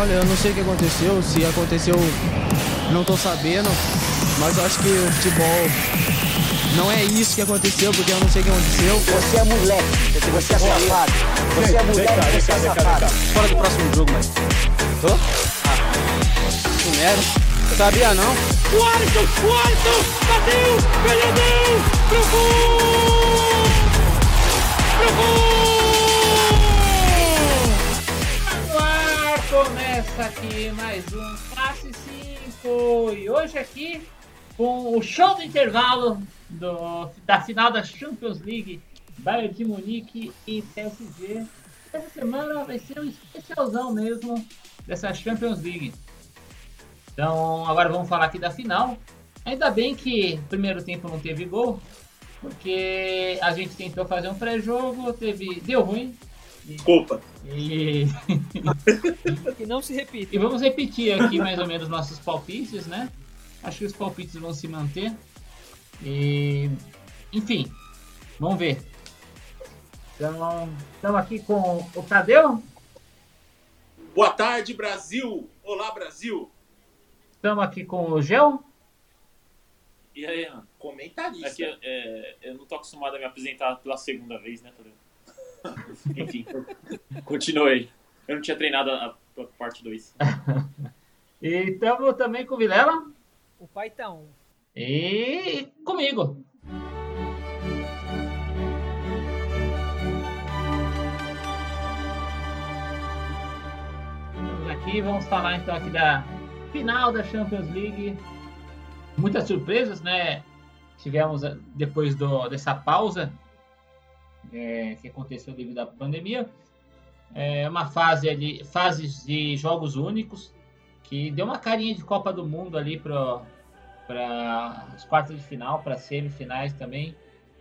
Olha, eu não sei o que aconteceu, se aconteceu, não tô sabendo, mas eu acho que o futebol não é isso que aconteceu, porque eu não sei o que aconteceu. Você é moleque, você é safado. Você é moleque, você é safado. Fora do próximo jogo, mas. Tô? Ah, que merda. Sabia não? O Alisson, o Alisson, bateu, perdeu, pro gol! Pro gol! Começa aqui mais um Passe 5 e hoje aqui com o show do intervalo do, da final da Champions League Bayern de Munique e PSG. Essa semana vai ser um especialzão mesmo dessa Champions League. Então, agora vamos falar aqui da final. Ainda bem que primeiro tempo não teve gol, porque a gente tentou fazer um pré-jogo, teve deu ruim. Desculpa. E... que não se repita. E vamos repetir aqui mais ou menos nossos palpites, né? Acho que os palpites vão se manter. E enfim, vamos ver. Então, estamos aqui com o Tadeu. Boa tarde, Brasil! Olá, Brasil! Estamos aqui com o Gel. E aí, Ana? Comentarista. Aqui, é, eu não tô acostumado a me apresentar pela segunda vez, né, Tadeu? Enfim, continuei. Eu não tinha treinado a, a parte 2. e estamos também com o Vilela. O pai um. E comigo. Estamos aqui, vamos falar então aqui da final da Champions League. Muitas surpresas, né? Tivemos eh, depois do, dessa pausa é, que aconteceu devido à pandemia. É uma fase ali, fases de jogos únicos que deu uma carinha de Copa do Mundo ali para as quartas de final, para semifinais também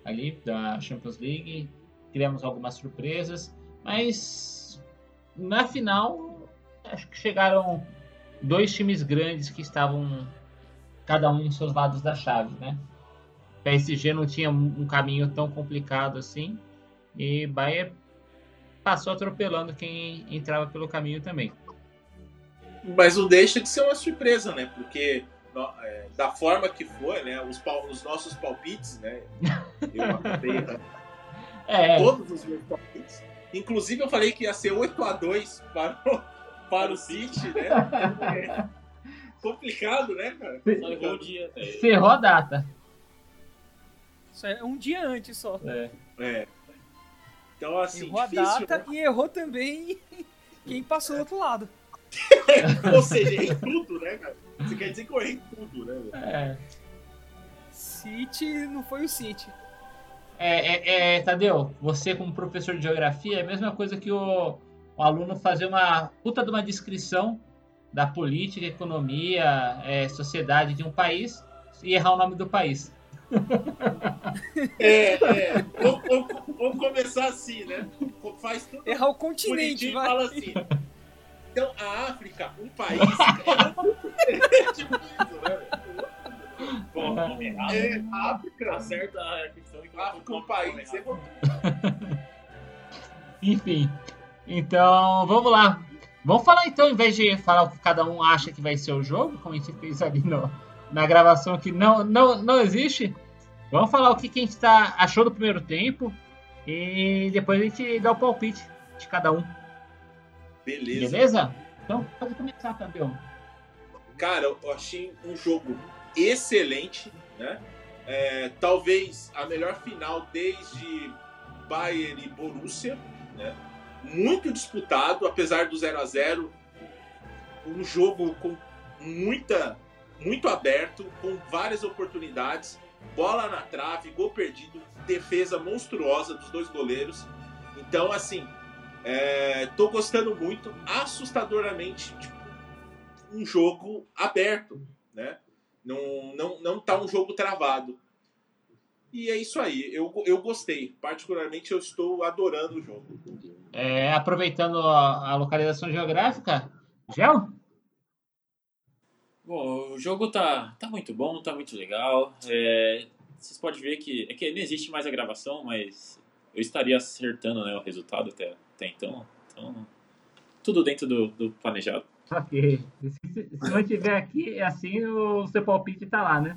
ali da Champions League. Tivemos algumas surpresas, mas na final acho que chegaram dois times grandes que estavam cada um em seus lados da chave, né? PSG não tinha um caminho tão complicado assim e Bayern passou atropelando quem entrava pelo caminho também. Mas não deixa de ser uma surpresa, né? Porque é, da forma que foi, né? Os, os nossos palpites, né? Eu acabei é. todos os meus palpites. Inclusive eu falei que ia ser 8 a 2 para o, para o City, né? É complicado, né, cara? Só o dia. Ferrou a data. Isso é um dia antes só. É. é. Então, assim, errou difícil, a data né? e errou também quem passou do outro lado. Ou seja, errei tudo, né, cara? Você quer dizer que eu errei tudo, né? É. City não foi o City. É, é, é, Tadeu, você como professor de geografia é a mesma coisa que o, o aluno fazer uma puta de uma descrição da política, economia, é, sociedade de um país e errar o nome do país. É, é. Vamos, vamos, vamos começar assim, né? Faz tudo. Errar o continente, vai. fala assim. Então, a África, um país. é tipo isso, né? Bom, nome errado. É, África. Acerta a questão e África, um país. É Enfim. Então, vamos lá. Vamos falar então, em vez de falar o que cada um acha que vai ser o jogo, como a gente fez ali no, na gravação que não, não, não existe, vamos falar o que, que a gente tá, achou do primeiro tempo e depois a gente dá o palpite de cada um. Beleza. Beleza? Então pode começar, Tadeu. Cara, eu achei um jogo excelente, né? É, talvez a melhor final desde Bayern e Borussia, né? Muito disputado, apesar do 0 a 0 Um jogo com muita, muito aberto, com várias oportunidades, bola na trave, gol perdido, defesa monstruosa dos dois goleiros. Então, assim, é, tô gostando muito, assustadoramente, tipo, um jogo aberto, né? Não, não, não tá um jogo travado. E é isso aí, eu, eu gostei. Particularmente, eu estou adorando o jogo. É, aproveitando a, a, localização geográfica, Gel? Bom, o jogo tá, tá muito bom, tá muito legal. É, vocês podem ver que, é que não existe mais a gravação, mas eu estaria acertando né, o resultado até, até então. Então, tudo dentro do, do planejado. Ok. Se, não tiver aqui, é assim, o seu palpite tá lá, né?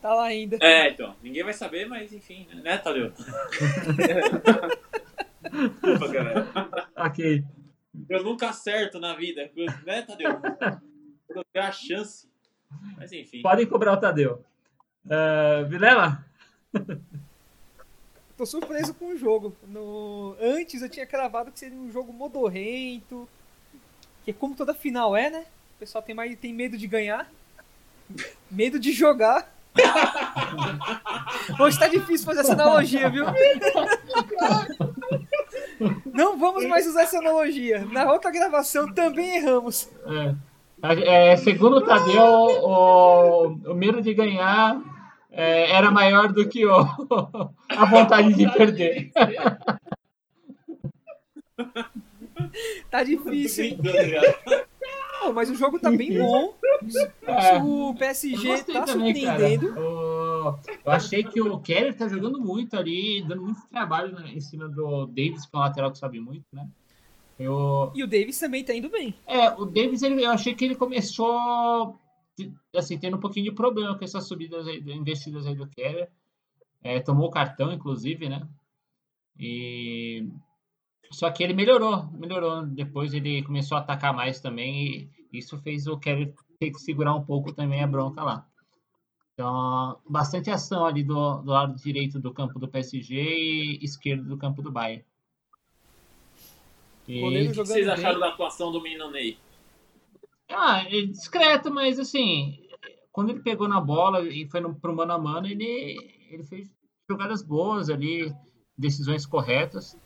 Tá lá ainda. É, então. Ninguém vai saber, mas enfim, né, né Tadeu? Desculpa, cara. Ok. Eu nunca acerto na vida, né, Tadeu? Quando eu tenho a chance. Mas enfim. Podem cobrar o Tadeu. Uh, Vilela? Tô surpreso com o jogo. No... Antes eu tinha cravado que seria um jogo modorrento. Que é como toda final é, né? O pessoal tem, mais, tem medo de ganhar. Medo de jogar. Hoje tá difícil fazer essa analogia, viu? Não vamos mais usar essa analogia. Na outra gravação também erramos. É. É, segundo o Tadeu, o, o medo de ganhar é, era maior do que o, a vontade de perder. tá difícil. Pô, mas o jogo tá bem bom. É. O PSG tá surpreendendo. O- Eu achei que o Keller tá jogando muito ali, dando muito trabalho né, em cima do Davis, que é um lateral que sabe muito, né? Eu, E o Davis também tá indo bem. é, o Davis, ele, eu achei que ele começou assim, tendo um pouquinho de problema com essas subidas aí, investidas aí do Keller. É, tomou o cartão, inclusive, né? E só que ele melhorou, melhorou. Depois ele começou a atacar mais também e isso fez o Keller ter que segurar um pouco também a bronca lá. Então, bastante ação ali do, do lado direito do campo do PSG e esquerdo do campo do Bayern. E- O que vocês bem. acharam da atuação do menino Ney? Ah, é discreto, mas assim, quando ele pegou na bola e foi no, pro mano a mano, ele, ele fez jogadas boas ali, decisões corretas.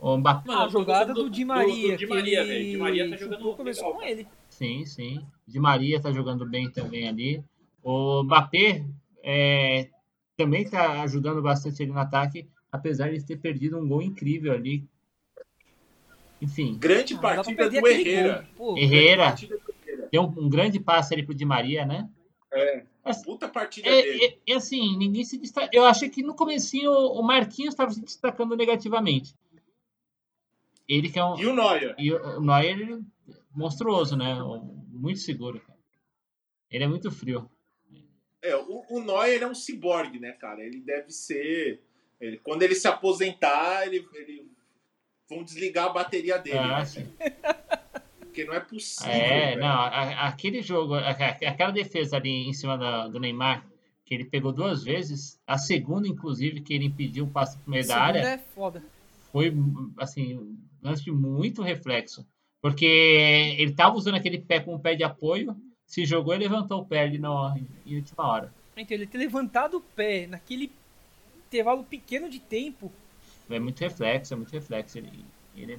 O Mbappé, Mano, a jogada do- do, Di do- Maria. do Di que Maria, ele velho. Di Maria tá jogando começou legal, com ele. sim, sim. Di Maria tá jogando bem também ali. O Mbappé é, também tá ajudando bastante ali no ataque, apesar de ter perdido um gol incrível ali. Enfim, Grande Ah, pra partida do Herrera. gol. Herrera. deu um, um grande passe ali pro Di Maria, né? É. Mas- Puta partida É, dele. é, é assim, ninguém se destaca. Eu achei que no comecinho o Marquinhos estava se destacando negativamente. Ele que é um. E o Neuer? E o Neuer, ele é monstruoso, né? Muito seguro, cara. Ele é muito frio. É, o, o Neuer é um ciborgue, né, cara? Ele deve ser. ele- quando ele se aposentar, ele, ele- vão desligar a bateria dele. Ah, né? sim. Porque não é possível. É, velho. não, a- aquele jogo, aquela defesa ali em cima do Neymar, que ele pegou duas vezes, a segunda, inclusive, que ele impediu o passe pro meio da segunda área, é foda. foi assim, um lance de muito reflexo. Porque ele tava usando aquele pé como pé de apoio, se jogou e levantou o pé ali no, em última hora. Então, ele ter levantado o pé naquele intervalo pequeno de tempo, É muito reflexo, é muito reflexo. Ele, ele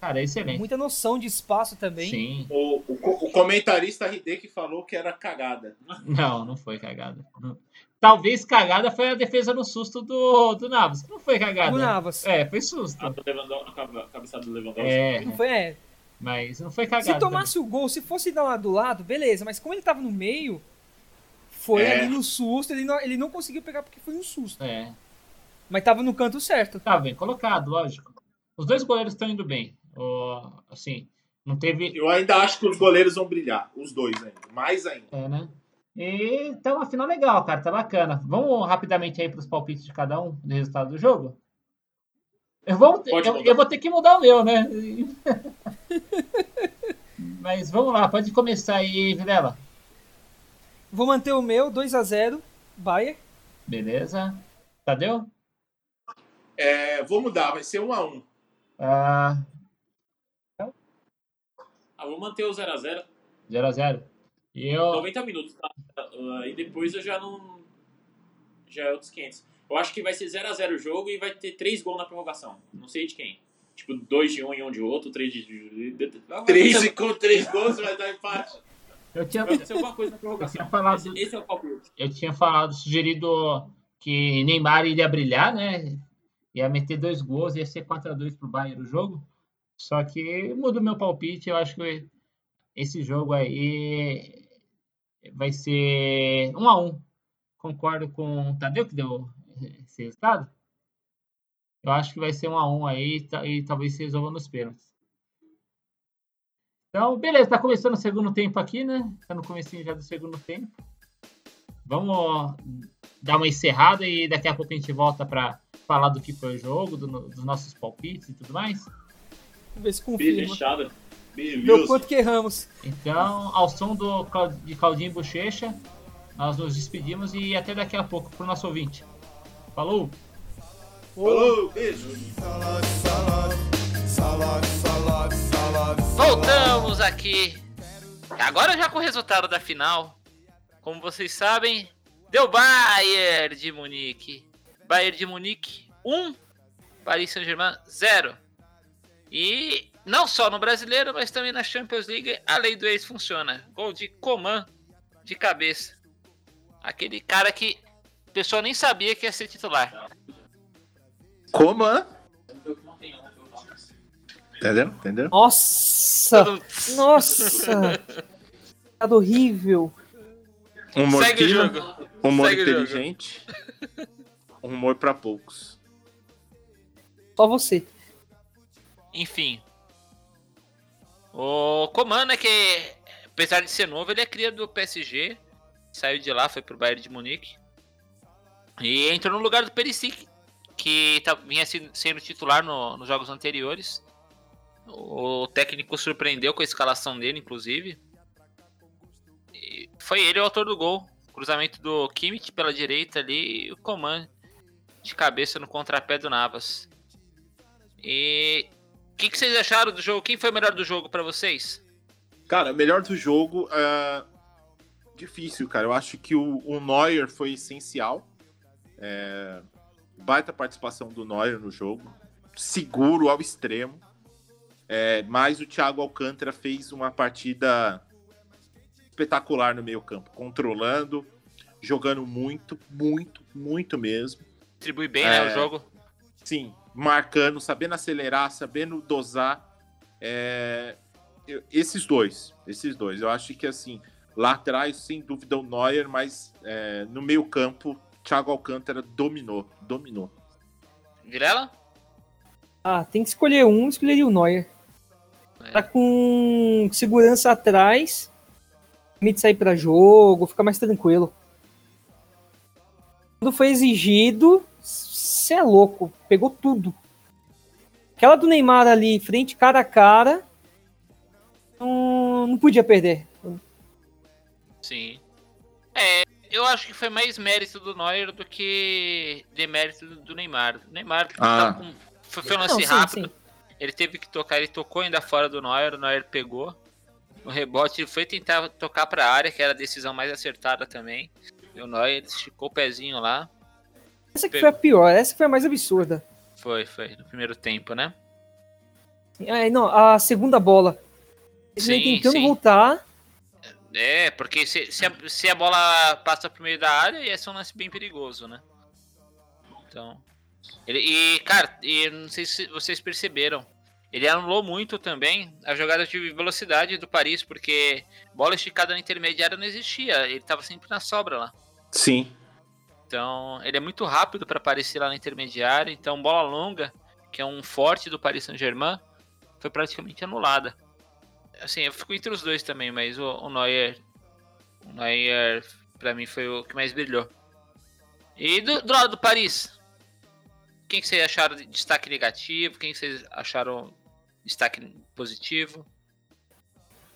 cara, é excelente. muita noção de espaço também. Sim. O, o, o comentarista Hideki falou que era cagada. Não, não foi cagada. Não. Talvez cagada foi a defesa no susto do, do Navas. Não foi cagada. Do Navas. É, foi susto. A, do a cabe- a cabeçada do Lewandowski. É, Não foi, é. mas não foi cagada. Se tomasse o gol, se fosse lá do lado, beleza. Mas como ele tava no meio, foi É. ali no susto. Ele não, ele não conseguiu pegar porque foi um susto. também. É, Mas tava no canto certo. tá bem colocado, lógico. Os dois goleiros estão indo bem. Assim, não teve. Eu ainda acho que os goleiros vão brilhar. Os dois ainda. Mais ainda. É, né? E tá uma final legal, cara. Tá bacana. Vamos rapidamente aí pros palpites de cada um do resultado do jogo? Eu vou, eu, eu vou ter que mudar o meu, né? Mas vamos lá, pode começar aí, Vilela. Vou manter o meu, 2 a 0 Bayern. Beleza. Tadeu? É, vou mudar, vai ser um a um. Ah, Ah, vou manter o 0x0. 0x0. E eu. 90 minutos, tá? Ah, E depois eu já não. Já é outros 500. Eu acho que vai ser 0x0 o jogo e vai ter 3 gols na prorrogação. Não sei de quem. Tipo, 2 de um e um de outro, 3 de. Vai Três acontecer- e com três gols vai dar empate. Eu tinha, vai acontecer alguma coisa na eu tinha prorrogação. falado. Esse, esse é o palpite. eu tinha falado, sugerido que Neymar iria brilhar, né? Ia meter dois gols, ia ser 4x2 pro Bayern o jogo. Só que muda o meu palpite, eu acho que esse jogo aí vai ser 1x1. Concordo com o Tadeu que deu esse resultado. Eu acho que vai ser 1x1 aí ta- e talvez se resolva nos pênaltis. Então, beleza, tá começando o segundo tempo aqui, né? Tá no comecinho já do segundo tempo. Vamos dar uma encerrada e daqui a pouco a gente volta para falar do que foi o jogo, do, dos nossos palpites e tudo mais. Vamos ver se confirma. Beleza. quanto que erramos. Então, ao som do, de Claudinho Bochecha, nós nos despedimos e até daqui a pouco pro nosso ouvinte. Falou! Falou, beijo. Voltamos aqui. Agora já com o resultado da final. Como vocês sabem, deu Bayern de Munique. Bayern de Munique 1, Paris Saint-Germain 0. E não só no Brasileiro, mas também na Champions League, a lei do ex funciona. Gol de Coman de cabeça. Aquele cara que a pessoa nem sabia que ia ser titular. Como, hã? Entendeu? Entendeu? Nossa! Nossa! Tá horrível. Humor Segue jogo. humor Segue o inteligente, humor pra poucos. Só você. Enfim. O Coman, né, que apesar de ser novo, ele é cria do PSG. Saiu de lá, foi pro Bayern de Munique. E entrou no lugar do Perisic, que tá- vinha se- sendo titular no- nos jogos anteriores. O técnico surpreendeu com a escalação dele, inclusive. E foi ele o autor do gol. Cruzamento do Kimmich pela direita ali e o Coman de cabeça no contrapé do Navas. E o que, que vocês acharam do jogo? Quem foi o melhor do jogo pra vocês? Cara, melhor do jogo, é... difícil, cara. Eu acho que o, o Neuer foi essencial. É... Baita participação do Neuer no jogo. Seguro ao extremo. É, mas o Thiago Alcântara fez uma partida espetacular no meio campo. Controlando, jogando muito, muito, muito mesmo. Distribui bem, né, o É. jogo. Sim, marcando, sabendo acelerar, sabendo dosar. É, eu- esses dois, esses dois. Eu acho que assim, lá atrás, sem dúvida, o Neuer, mas é, no meio campo, Thiago Alcântara dominou, dominou. Vilela? Ah, tem que escolher um, escolheria o Neuer. É. Tá com segurança atrás. Permite sair pra jogo, fica mais tranquilo. Quando foi exigido, você é louco, pegou tudo. Aquela do Neymar ali, frente cara a cara, não, não podia perder. Sim. É, eu acho que foi mais mérito do Neuer do que demérito do- Neymar. O Neymar Ah. tá com- foi, foi um lance Não, sim, rápido. sim. Ele teve que tocar, ele tocou ainda fora do Neuer, o Neuer pegou. No rebote ele foi tentar tocar pra área, que era a decisão mais acertada também. E o Neuer esticou o pezinho lá. Essa que foi a pior, essa que foi a mais absurda. Foi, foi, no primeiro tempo, né? É, não, a segunda bola. Ele Sim, tentando sim. voltar. É, porque se, se, a, se a bola passa pro meio da área, ia ser um lance bem perigoso, né? Então. Ele, e, cara, e não sei se vocês perceberam. Ele anulou muito também a jogada de velocidade do Paris, porque bola esticada na intermediária não existia. Ele tava sempre na sobra lá. Sim. Então, ele é muito rápido para aparecer lá na intermediária. Então, bola longa, que é um forte do Paris Saint-Germain, foi praticamente anulada. Assim, eu fico entre os dois também, mas o, o Neuer, o Neuer, para mim, foi o que mais brilhou. E do, do lado do Paris, quem que vocês acharam de destaque negativo? Quem que vocês acharam destaque positivo?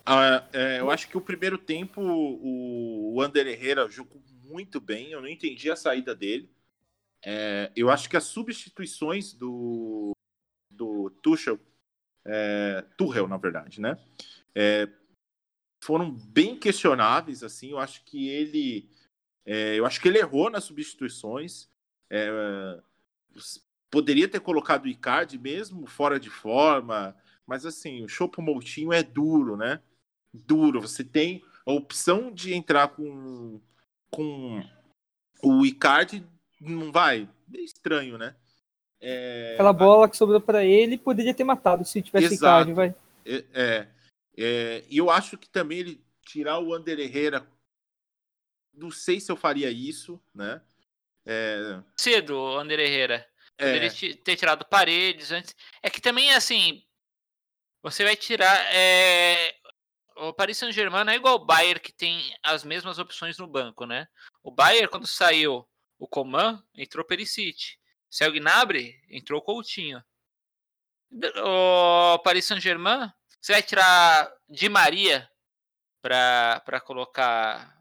Ah, é, eu acho que o primeiro tempo o, o Ander Herrera jogou muito bem. Eu não entendi a saída dele. É, eu acho que as substituições do, do Tuchel, é, Tuchel, na verdade, né? É, foram bem questionáveis. Assim, eu acho que ele, é, eu acho que ele errou nas substituições. É, poderia ter colocado o Icardi mesmo fora de forma. Mas assim, o Chopo Moutinho é duro, né? Duro. Você tem a opção de entrar com, com o Icardi, não vai? É estranho, né? É, Aquela bola que sobrou pra ele poderia ter matado se tivesse Exato. Icardi, vai. É, é, é, e eu acho que também ele tirar o Ander Herrera, não sei se eu faria isso, né? É, Cedo, o Ander Herrera. é, Poderia ter tirado paredes antes. É que também, assim, você vai tirar. é, o Paris Saint-Germain é igual o Bayern que tem as mesmas opções no banco, né? O Bayern, quando saiu o Coman, entrou Perisic. Saiu o Gnabry, entrou o Coutinho. O Paris Saint-Germain, você vai tirar Di Maria para colocar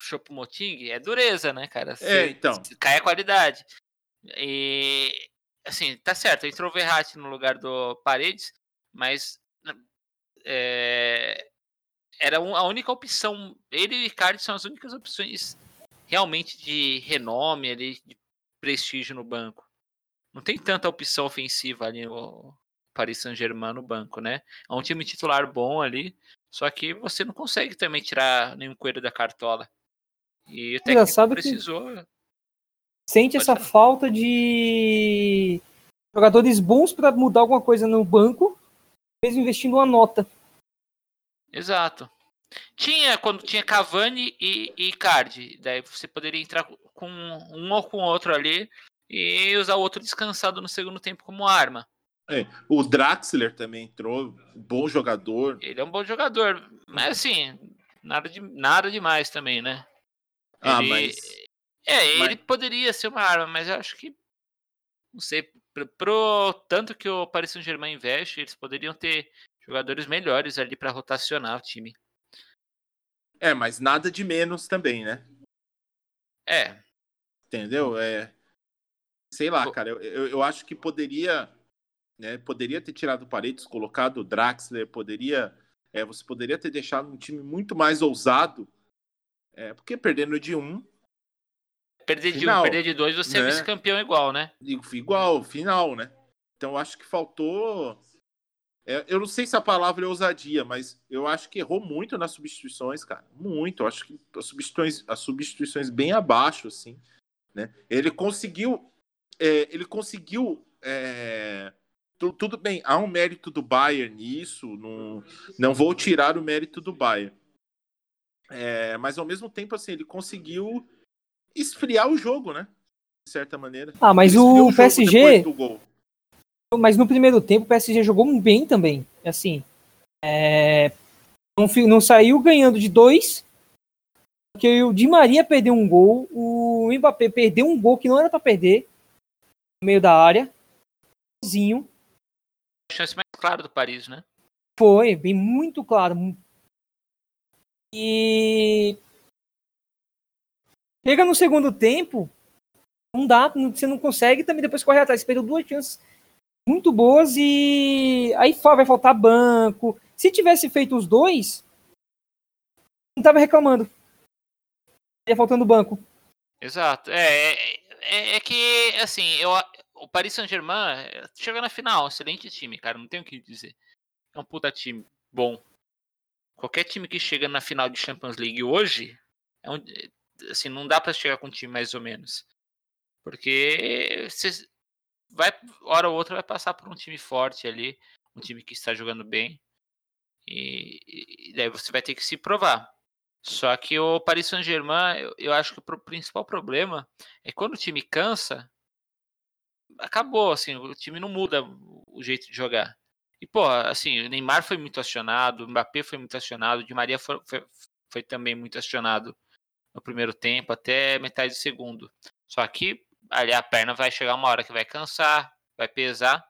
Chopomoting? É dureza, né, cara? Você, É, então. Cai a qualidade. E, assim, tá certo, entrou o Verratti no lugar do Paredes, mas é, era a única opção. Ele e o Icardi são as únicas opções realmente de renome, ali, de prestígio no banco. Não tem tanta opção ofensiva ali no Paris Saint-Germain no banco, né? É um time titular bom ali, só que você não consegue também tirar nenhum coelho da cartola. E o técnico Engraçado que- precisou. Sente Pode essa falar. falta de jogadores bons para mudar alguma coisa no banco, mesmo investindo uma nota. Exato. Tinha quando tinha Cavani e, e daí você poderia entrar com um ou com outro ali e usar o outro descansado no segundo tempo como arma. O Draxler também entrou, bom jogador. Ele é um bom jogador, mas assim, nada, de, nada demais também, né? Ah, Ele- mas É, mas- ele poderia ser uma arma, mas eu acho que. Não sei, pro, pro tanto que o Paris Saint-Germain investe, eles poderiam ter jogadores melhores ali para rotacionar o time. é, mas nada de menos também, né? É, Entendeu? É, sei lá, cara. Eu, eu, eu acho que poderia, né? Poderia ter tirado o Paredes, colocado o Draxler, poderia, é, você poderia ter deixado um time muito mais ousado, é, porque perdendo de um, perder de um, Final, perder de dois, você é né? vice-campeão igual, né? igual, final, né? Então eu acho que faltou. É, eu não sei se a palavra é ousadia, mas eu acho que errou muito nas substituições, cara. Muito. Eu acho que as substituições, as substituições bem abaixo, assim. Né? Ele conseguiu. é, ele conseguiu. é, tu- tudo bem, há um mérito do Bayern nisso. Não, não vou tirar o mérito do Bayern. É, mas ao mesmo tempo, assim, ele conseguiu esfriar o jogo, né? De certa maneira. Ah, mas o jogo PSG. Mas no primeiro tempo o PSG jogou bem também. Assim, é, não, não saiu ganhando de dois, porque o Di Maria perdeu um gol, o Mbappé perdeu um gol que não era para perder no meio da área, sozinho. A chance mais clara do Paris, né? Foi, bem muito claro. E chega no segundo tempo, não dá, você não consegue também depois correr atrás. Você perdeu duas chances muito boas e aí vai faltar banco. Se tivesse feito os dois, não tava reclamando. Ia faltando banco. Exato. É, é, é- é que, assim, eu, o Paris Saint-Germain eh, chegou na final, excelente time, cara, não tenho o que dizer. É um puta time bom. Qualquer time que chega na final de Champions League hoje, é um, assim, não dá pra chegar com um time mais ou menos. Porque você vai, hora ou outra vai passar por um time forte ali, um time que está jogando bem. E, e daí você vai ter que se provar. Só que o Paris Saint-Germain, eu, eu acho que o principal problema é quando o time cansa, acabou, assim, o time não muda o o jeito de jogar. E, pô, assim, o Neymar foi muito acionado, o Mbappé foi muito acionado, o Di Maria foi, foi, foi também muito acionado no primeiro tempo, até metade do segundo. Só que ali a perna vai chegar uma hora que vai cansar, vai pesar.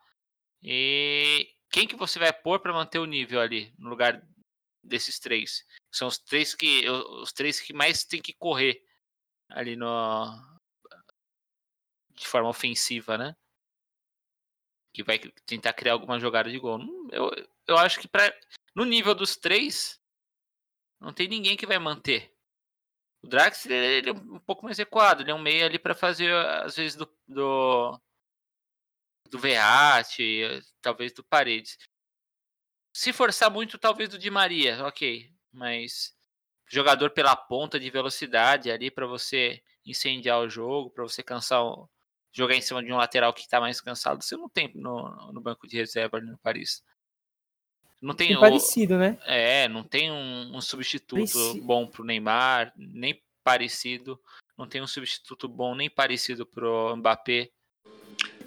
E quem que você vai pôr para manter o nível ali no lugar desses três? São os três que os três que mais tem que correr ali no de forma ofensiva, né? Que vai tentar criar alguma jogada de gol. Não, Eu, eu acho que pra, no nível dos três não tem ninguém que vai manter. O Draxler ele é um pouco mais recuado, ele é um meio ali para fazer às vezes do do, do talvez do Paredes. Se forçar muito, talvez do Di Maria, ok. Mas jogador pela ponta de velocidade ali para você incendiar o jogo, para você cansar jogar em cima de um lateral que está mais cansado, você não tem no, no banco de reserva ali no Paris. Não tem o- parecido, né? é, não tem um, um substituto Pareci- bom pro Neymar, nem parecido. Não tem um substituto bom nem parecido pro Mbappé.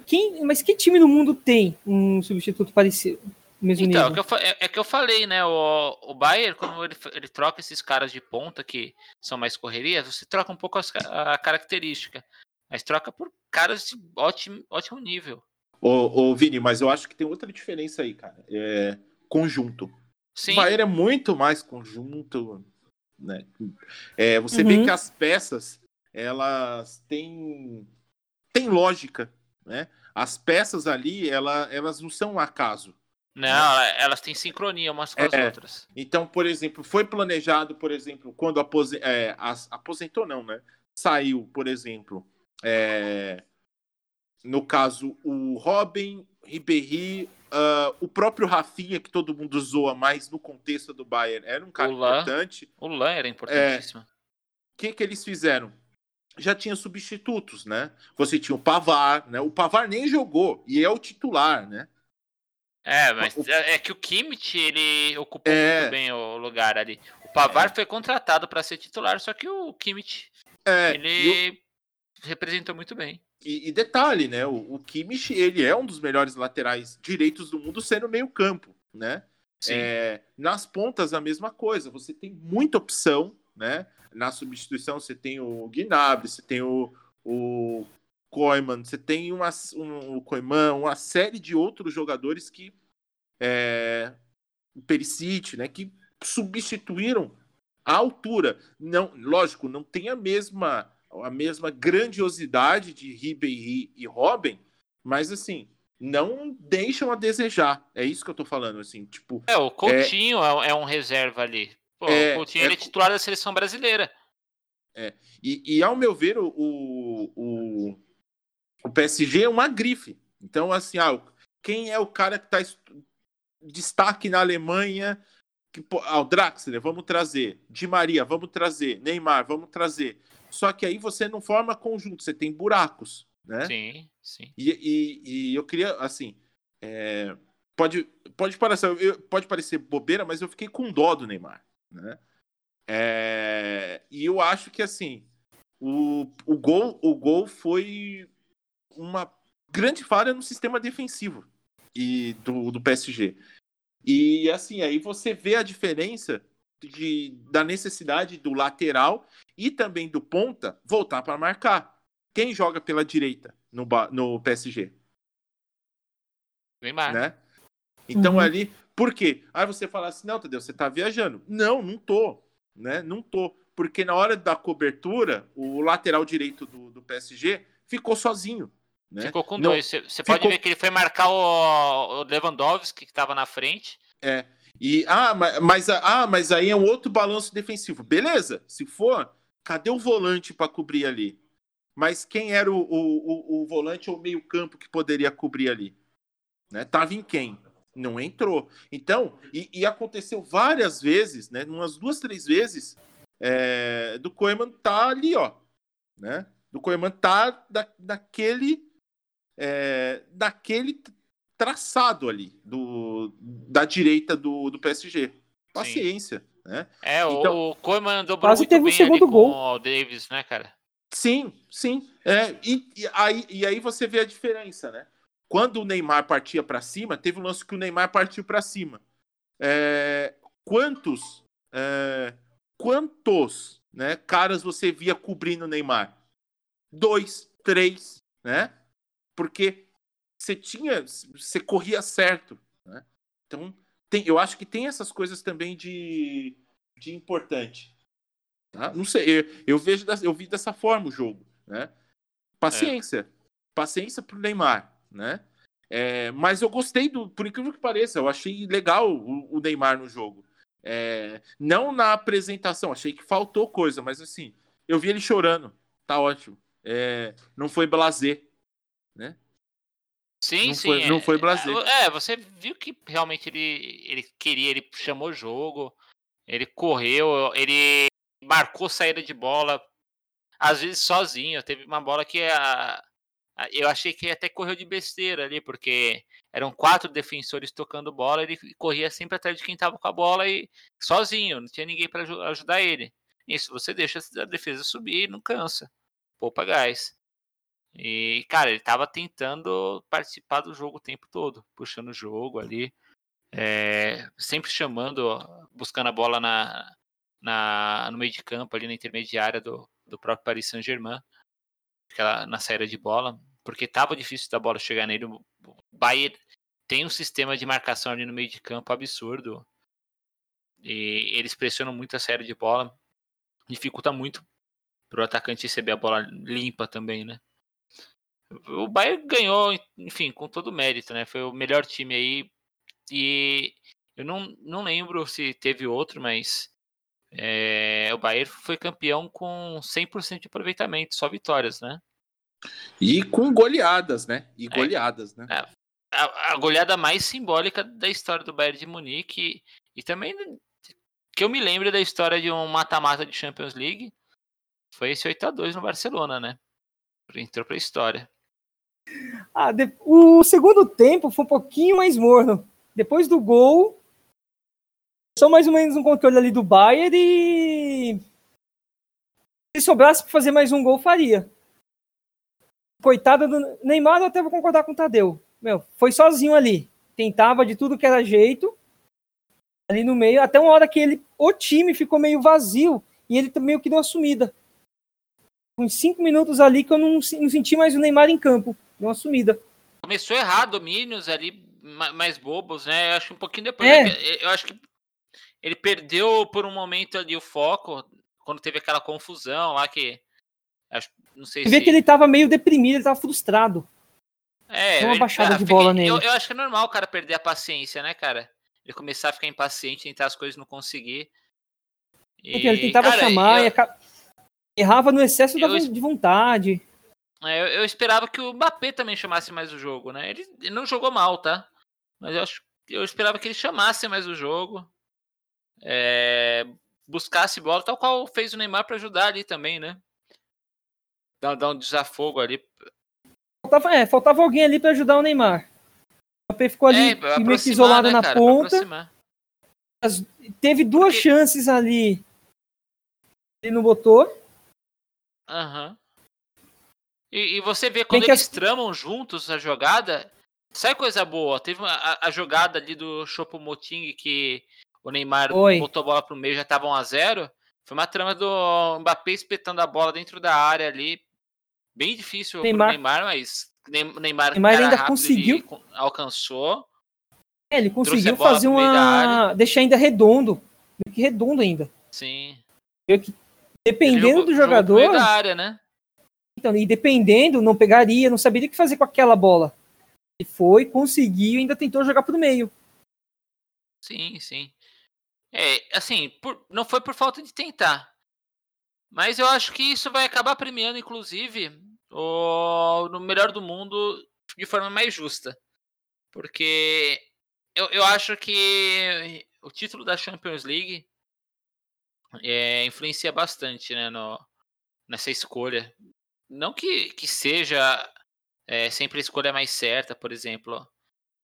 Quem, mas que time no mundo tem um substituto parecido? mesmo Então, é que, eu, é, é que eu falei, né? O, o Bayern, quando ele, ele troca esses caras de ponta que são mais correrias, você troca um pouco as a característica. Mas troca por caras de ótimo, ótimo nível. Ô, ô, Vini, mas eu acho que tem outra diferença aí, cara. É conjunto. Sim, O Bayern é muito mais conjunto, né? É, você vê Uhum. que as peças, elas têm, têm lógica, né? As peças ali, ela, elas não são um acaso. não, ela- elas têm sincronia umas com as É. outras. Então, por exemplo, foi planejado, por exemplo, quando apose- é, as- aposentou, não, né? Saiu, por exemplo, é, no caso, o Robin, Ribéry, ah, o próprio Rafinha, que todo mundo zoa, mas no contexto do Bayern era um cara O importante. O Lan era importantíssimo. O que, que eles fizeram? Já tinha substitutos, né? Você tinha o Pavar, né? O Pavar nem jogou e é o titular, né? É, mas O- é é que o Kimmich, ele ocupou É. muito bem o lugar ali. O Pavar foi contratado para ser titular, só que o Kimmich, É, e o- ele representou muito bem. E, e detalhe, né? O, o Kimmich, ele é um dos melhores laterais direitos do mundo sendo meio campo, né? É, nas pontas, a mesma coisa. Você tem muita opção, né? Na substituição, você tem o Gnabry, você tem o, o Koeman, você tem uma, um, o Koeman, uma série de outros jogadores que... É, o Perisic, né? Que substituíram a altura. Não, lógico, não tem a mesma a mesma grandiosidade de Ribéry e Robin, mas assim, não deixam a desejar. É isso que eu tô falando, assim, tipo, É, o Coutinho é, é um reserva ali. Pô, É, o Coutinho é ele é co- titular da seleção brasileira. e, e ao meu ver, o, o, o, PSG é uma grife. Então, assim, ah, quem é o cara que tá est- destaque na Alemanha? Que, ah, o Draxler, vamos trazer. Di Maria, vamos trazer. Neymar, vamos trazer. Só que aí você não forma conjunto, você tem buracos, né? Sim, sim. E, e- e eu queria, assim, é, pode, pode, parecer, pode parecer bobeira, mas eu fiquei com dó do Neymar, né? É, e eu acho que, assim, o, o, gol, o gol foi uma grande falha no sistema defensivo e do, do PSG. E, assim, aí você vê a diferença de, da necessidade do lateral e também do ponta voltar para marcar. Quem joga pela direita no, no PSG, Neymar. né? Então Uhum. ali, por quê? Aí você fala assim, não, Tadeu, você tá viajando. Não, não tô, né? Não tô. Porque na hora da cobertura, o lateral direito do, do PSG ficou sozinho, né? Ficou com Não- dois. Você você pode ficou- ver que ele foi marcar o, o Lewandowski, que estava na frente. E, ah, mas, ah, mas aí é um outro balanço defensivo. Beleza, se for, cadê o volante para cobrir ali? Mas quem era o, o, o, o volante ou meio campo que poderia cobrir ali? Né? Tava em quem? Não entrou. Então, e, e aconteceu várias vezes, né? Umas duas, três vezes, é, do Koeman tá ali, ó. Né? Do Koeman tá da, daquele, é, daquele traçado ali, do, da direita do, do PSG. Paciência, né? É, o- Então- o Koeman dobrou Quase muito teve um bem segundo ali gol. com o Davis, né, cara? Sim, sim. É, e, e aí, e aí você vê a diferença, né? Quando o Neymar partia para cima, teve um lance que o Neymar partiu para cima. É, quantos, é, quantos, né, caras você via cobrindo o Neymar? Dois, três, né? Porque você tinha, você corria certo, né? Então, tem, eu acho que tem essas coisas também de, de importante. Tá? Não sei, eu, eu vejo, eu vi dessa forma o jogo, né? Paciência, paciência pro Neymar, né? É, mas eu gostei do, por incrível que pareça, eu achei legal o, o Neymar no jogo. É, não na apresentação, achei que faltou coisa, mas assim, eu vi ele chorando, tá ótimo. É, não foi blazer, né? Sim, Não sim. foi- é, não foi Brasil. É, você viu que realmente ele, ele queria, ele chamou o jogo, ele correu, ele marcou saída de bola, às vezes sozinho. Teve uma bola que a, a- eu achei que até correu de besteira ali, porque eram quatro defensores tocando bola, ele corria sempre atrás de quem tava com a bola e sozinho, não tinha ninguém para ajudar ele. Isso, você deixa a defesa subir e não cansa. Poupa gás. E, cara, ele tava tentando participar do jogo o tempo todo, puxando o jogo ali. é, sempre chamando, buscando a bola na, na, no meio de campo, ali na intermediária do, do próprio Paris Saint-Germain, na saída de bola, porque estava difícil da bola chegar nele. O Bayern tem um sistema de marcação ali no meio de campo absurdo. E eles pressionam muito a série de bola. Dificulta muito para o atacante receber a bola limpa também, né? O Bayern ganhou, enfim, com todo o mérito, né? Foi o melhor time aí. E eu não, não lembro se teve outro, mas é, o Bayern foi campeão com 100% de aproveitamento, só vitórias, né? E com goleadas, né? E é. goleadas, é, né? A, a, goleada mais simbólica da história do Bayern de Munique e, e também que eu me lembro da história de um mata-mata de Champions League foi esse 8 a 2 no Barcelona, né? Entrou pra história. Ah, de... O segundo tempo foi um pouquinho mais morno. Depois do gol, só mais ou menos um controle ali do Bayern e. Se sobrasse para fazer mais um gol, faria. Coitado do Neymar, eu até vou concordar com o Tadeu. Meu, foi sozinho ali. Tentava de tudo que era jeito. Ali no meio, até uma hora que ele, o time ficou meio vazio e ele meio que deu uma sumida. Uns cinco minutos ali que eu não, não senti mais o Neymar em campo. Deu uma sumida. Começou errado, domínios ali mais bobos, né? Eu acho que um pouquinho depois. É. Eu acho que ele perdeu por um momento ali o foco, quando teve aquela confusão lá que. Não sei Você se... vê que ele tava meio deprimido, ele tava frustrado. É, uma baixada de bola nele. Eu, eu, acho que é normal o cara perder a paciência, né, cara? Ele começar a ficar impaciente, tentar as coisas não conseguir. E, ele tentava cara, chamar eu, e errava no excesso eu, de vontade. É, eu, eu, esperava que o Mbappé também chamasse mais o jogo, né? Ele, ele não jogou mal, tá? Mas eu, acho, eu esperava que ele chamasse mais o jogo é, buscasse bola, tal qual fez o Neymar para ajudar ali também, né? Dar, dar um desafogo ali. Faltava, é, faltava alguém ali para ajudar o Neymar. O Mbappé ficou ali é, meio que isolado né, na cara, ponta. As, teve duas Porque... chances ali. Ele não botou. Aham. Uhum. E, e, você vê quando eles tramam juntos a jogada, sai coisa boa. Teve uma, a, a, jogada ali do Chopo Moting que o Neymar Oi. botou a bola pro meio, já tava 1 a 0 Foi uma trama do Mbappé espetando a bola dentro da área ali. Bem difícil Neymar, pro Neymar, mas Neymar, Neymar ainda rápido, conseguiu. Alcançou. É, ele conseguiu fazer uma. deixar ainda redondo. Meio que redondo ainda. Sim. Que, dependendo jogou, do jogador. Da área, né? Então, e dependendo, não pegaria, não saberia o que fazer com aquela bola. E foi, conseguiu e ainda tentou jogar pro meio. Sim, sim. É, assim, por, não foi por falta de tentar. Mas eu acho que isso vai acabar premiando, inclusive, o, no melhor do mundo de forma mais justa. Porque eu, eu acho que o título da Champions League é, influencia bastante né, no, nessa escolha. Não que, que seja é, sempre a escolha mais certa, por exemplo.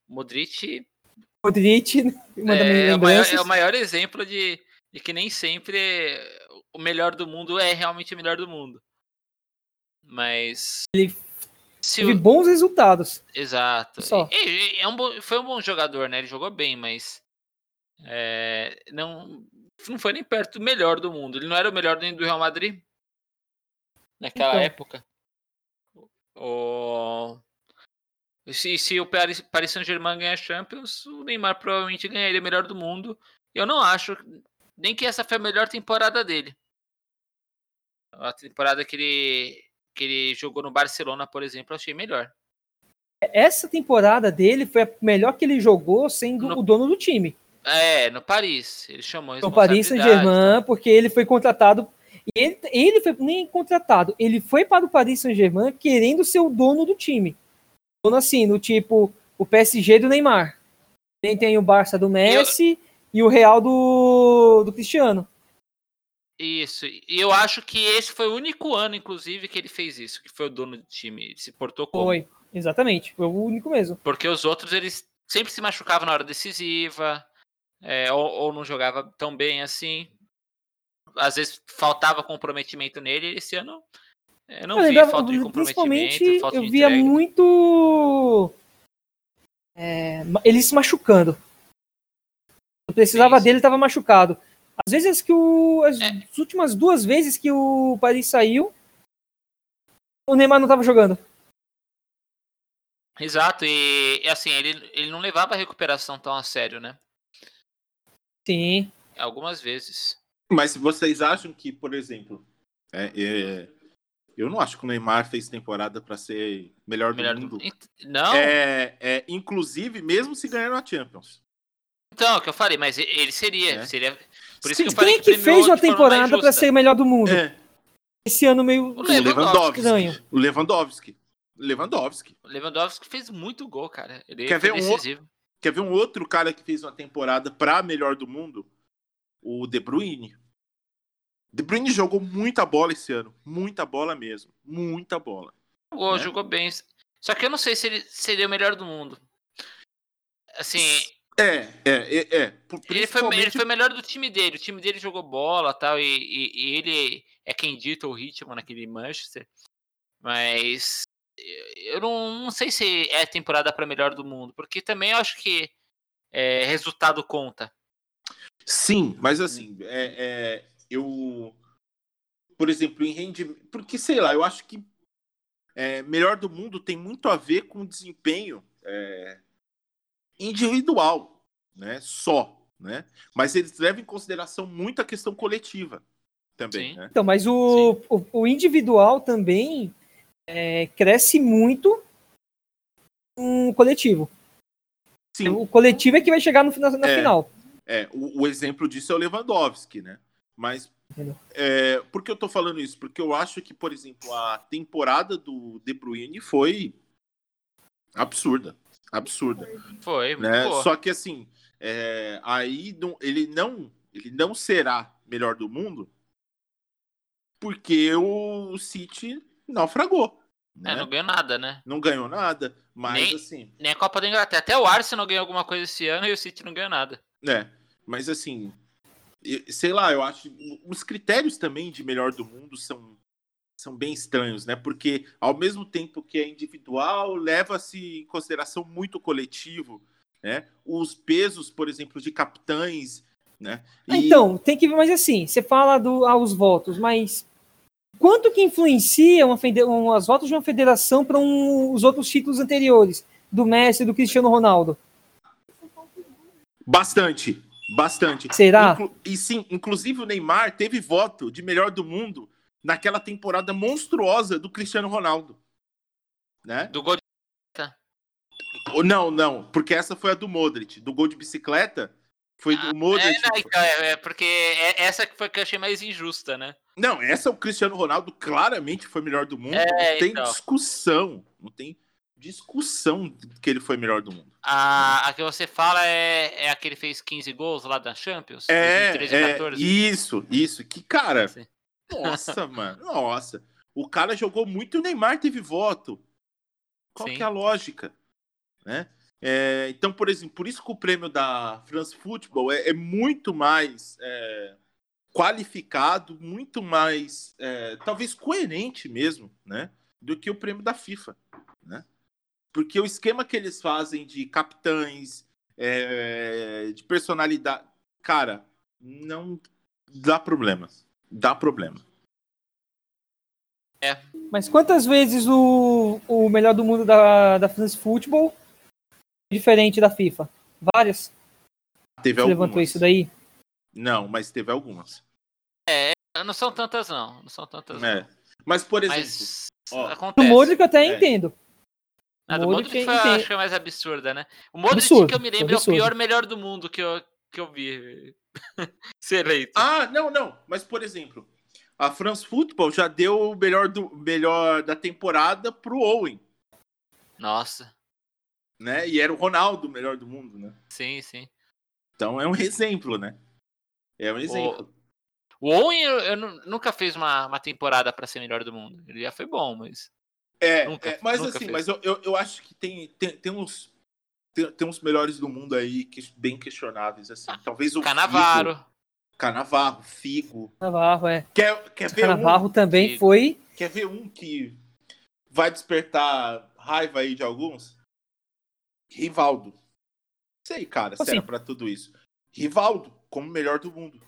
Modric Modric, manda é, é, o maior, é o maior exemplo de, de que nem sempre o melhor do mundo é realmente o melhor do mundo. Mas. Ele teve o... bons resultados. Exato. Só. E, é um bom, foi um bom jogador, né? Ele jogou bem, mas. É, não, não foi nem perto do melhor do mundo. Ele não era o melhor nem do Real Madrid naquela então. época. O, se, se o Paris, Paris Saint-Germain ganhar Champions, o Neymar provavelmente ganharia melhor do mundo. Eu não acho nem que essa foi a melhor temporada dele. A temporada que ele, que ele jogou no Barcelona, por exemplo, eu achei melhor. Essa temporada dele foi a melhor que ele jogou sendo no, o dono do time. É, no Paris. Ele chamou No Paris Saint-Germain, porque ele foi contratado. E ele, ele foi nem contratado, ele foi para o Paris Saint-Germain querendo ser o dono do time assim, no tipo o PSG do Neymar. Tem, tem o Barça do Messi eu... e o Real do, do Cristiano. Isso, e eu acho que esse foi o único ano, inclusive, que ele fez isso, que foi o dono do time. Ele se portou como. Foi, exatamente, foi o único mesmo. Porque os outros, eles sempre se machucavam na hora decisiva, é, ou, ou, não jogava tão bem assim. Às vezes faltava comprometimento nele, e esse ano eu não eu vi falta de Principalmente falta eu via muito. É, ele se machucando. precisava Sim, sim. dele, tava machucado. Às vezes que o. As É. últimas duas vezes que o Paris saiu, o Neymar não tava jogando. Exato, e e, assim, ele, ele não levava a recuperação tão a sério, né? Sim. Algumas vezes. Mas vocês acham que, por exemplo, é, é, eu não acho que o Neymar fez temporada para ser melhor do Melhor do... mundo. Não, É, é, inclusive, mesmo se ganhar na Champions. então, é o que eu falei, mas ele seria. É. seria por isso Sim, que eu falei Quem é que premiou fez uma temporada justa. ser o melhor do mundo? É, Esse ano meio O o Lewandowski. Lewandowski. estranho. O Lewandowski. Lewandowski. O Lewandowski fez muito gol, cara. Ele Quer foi ver um outro? Quer ver um outro cara que fez uma temporada para melhor do mundo? O De Bruyne. De Bruyne jogou muita bola esse ano. Muita bola mesmo. Muita bola. Jogou, né? jogou bem. Só que eu não sei se ele seria o melhor do mundo. Assim, É, é, é. é. Por- ele foi, ele principalmente- foi melhor do time dele. O time dele jogou bola tal, e, e, e ele é quem dita o ritmo naquele Manchester. Mas eu não, não sei se é temporada para melhor do mundo, porque também eu acho que é, resultado conta. Sim, mas assim, é, é, eu, por exemplo, em rendimento, porque sei lá, eu acho que é, melhor do mundo tem muito a ver com desempenho é, individual, né? Só, né? Mas eles levam em consideração muito a questão coletiva também, né? Então, mas o, o, o individual também é, cresce muito com o coletivo. Sim, O coletivo é que vai chegar no, final- na É. final. É, o, o exemplo disso é o Lewandowski, né? Mas é, por que eu tô falando isso? Porque eu acho que, por exemplo, a temporada do De Bruyne foi absurda. Absurda. Foi, Né? boa. Só que assim, é, aí não- ele não ele não será melhor do mundo porque o City naufragou. Né? É, não ganhou nada, né? não ganhou nada, mas Nem- assim, Nem a Copa da Inglaterra. Até o Arsenal ganhou alguma coisa esse ano e o City não ganhou nada. É, mas assim, sei lá, eu acho os critérios também de melhor do mundo são são bem estranhos, né? Porque ao mesmo tempo que é individual, leva-se em consideração muito coletivo, né? Os pesos, por exemplo, de capitães, né? E- Então, tem que ver, mas assim, você fala do, aos votos, mas quanto que influencia uma, um, as votos de uma federação para os outros títulos anteriores, do Messi e do Cristiano Ronaldo? Bastante, bastante. Será? Inclu- e sim, inclusive o Neymar teve voto de melhor do mundo naquela temporada monstruosa do Cristiano Ronaldo, né? Do gol de... Ou Não, não, porque essa foi a do Modric. Do gol de bicicleta foi do É, Modric. não, então, é, é porque é essa que foi que eu achei mais injusta, né? Não, essa o Cristiano Ronaldo claramente foi melhor do mundo. É, não tem então. discussão. Não tem discussão que ele foi melhor do mundo. A, a que você fala é, é a que ele fez 15 gols lá da Champions? É, 2013 é 14? isso, isso. Que cara. Sim. Nossa, mano. Nossa. O cara jogou muito e o Neymar teve voto. Qual Sim. que é a lógica? Né? É, então, por exemplo, por isso que o prêmio da France Football é, é muito mais é, qualificado, muito mais, é, talvez coerente mesmo, né? Do que o prêmio da FIFA, né? Porque o esquema que eles fazem de capitães, é, de personalidade, cara, não dá problema. Dá problema. Mas quantas vezes o, o melhor do mundo da, da France Football é diferente da FIFA? Várias? Teve Você levantou algumas. isso daí? Não, mas teve algumas. Não são tantas, não. Não são tantas, não. É. Mas, por exemplo, Mas ó, acontece. Modric eu até É. entendo. A do Modric Modric foi, acho que é mais absurda, né? O Modric, Absurdo, que eu me lembro, é o absurdo. pior melhor do mundo que eu, que eu vi ser eleito. Ah, não, não. Mas, por exemplo, a France Football já deu o melhor, do, melhor da temporada pro Owen, Nossa, né? E era o Ronaldo o melhor do mundo, né? sim, sim. Então é um exemplo, né? É um exemplo. O Owen eu, eu nu- nunca fez uma, uma temporada pra ser melhor do mundo. Ele já foi bom, mas. É, Nunca- é, mas nunca assim, fez. mas eu, eu, eu acho que tem, tem, tem uns. Tem, tem uns melhores do mundo aí que, bem questionáveis, assim. Talvez o Canavaro. Figo, Canavarro, Figo. Navarro, é. Quer, quer, ver um, Navarro também Figo. foi. quer ver um que vai despertar raiva aí de alguns? Rivaldo. Sei, cara, se Assim. era pra tudo isso. Rivaldo, como melhor do mundo.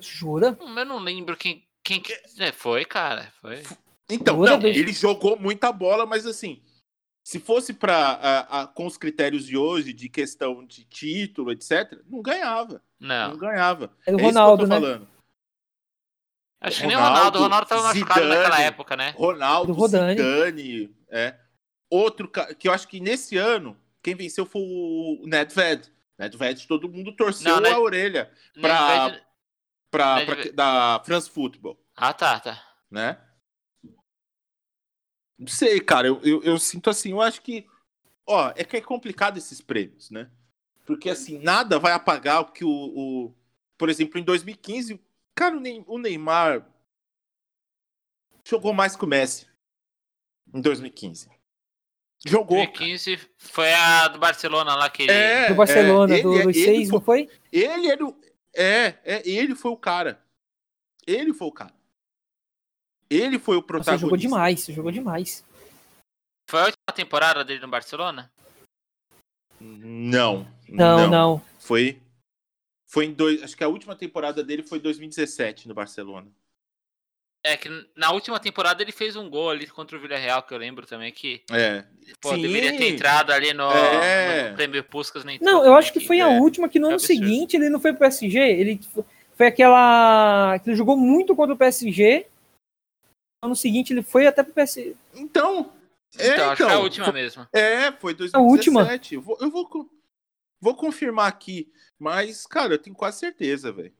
Jura? Hum, Eu não lembro quem, quem que. É, foi, cara. Foi. Então, não, ele jogou muita bola, mas assim, se fosse para com os critérios de hoje, de questão de título, etc., não ganhava. Não, Não. ganhava. Era o É isso que eu Ronaldo, tô né? falando. Acho que nem o Ronaldo. O Ronaldo tava machucado Zidane, naquela época, né? Ronaldo, Do Rodani. Zidane, é. Outro que eu acho que nesse ano quem venceu foi o Nedved. Nedved, todo mundo torceu Não, Ned- a orelha Pra- Nedved- pra, Nedved- pra- da France Football, Ah, tá, tá. né? Não sei, cara, eu, eu, eu sinto assim, eu acho que, ó, é que é complicado esses prêmios, né? Porque assim, nada vai apagar o que o, o- por exemplo, em 2015, cara, o Ney- o Neymar jogou mais que o Messi em 2015. Jogou. cara. 2015 foi a do Barcelona lá que ele. É, Do Barcelona, é, do, ele- dos ele seis, foi- não foi? Ele era o. É, é, ele foi o cara. Ele foi o cara. Ele foi o Você protagonista. jogou demais, você jogou demais. Foi a última temporada dele no Barcelona? Não, Não, não. Foi. Foi em dois. Acho que a última temporada dele foi em 2017 no Barcelona. É que na última temporada ele fez um gol ali contra o Villarreal, que eu lembro também que É. pô, Sim. deveria ter entrado ali no, É. no Prêmio Puskas. Nem Não, eu acho que foi a É. última que no ano absurdo. seguinte ele não foi pro PSG. Ele foi aquela. que ele jogou muito contra o PSG. No ano seguinte ele foi até pro PSG. Então. É, Então, acho que foi a então, última mesmo. É, foi 2017. A última? Eu vou, eu vou, vou confirmar aqui. Mas, cara, eu tenho quase certeza, velho.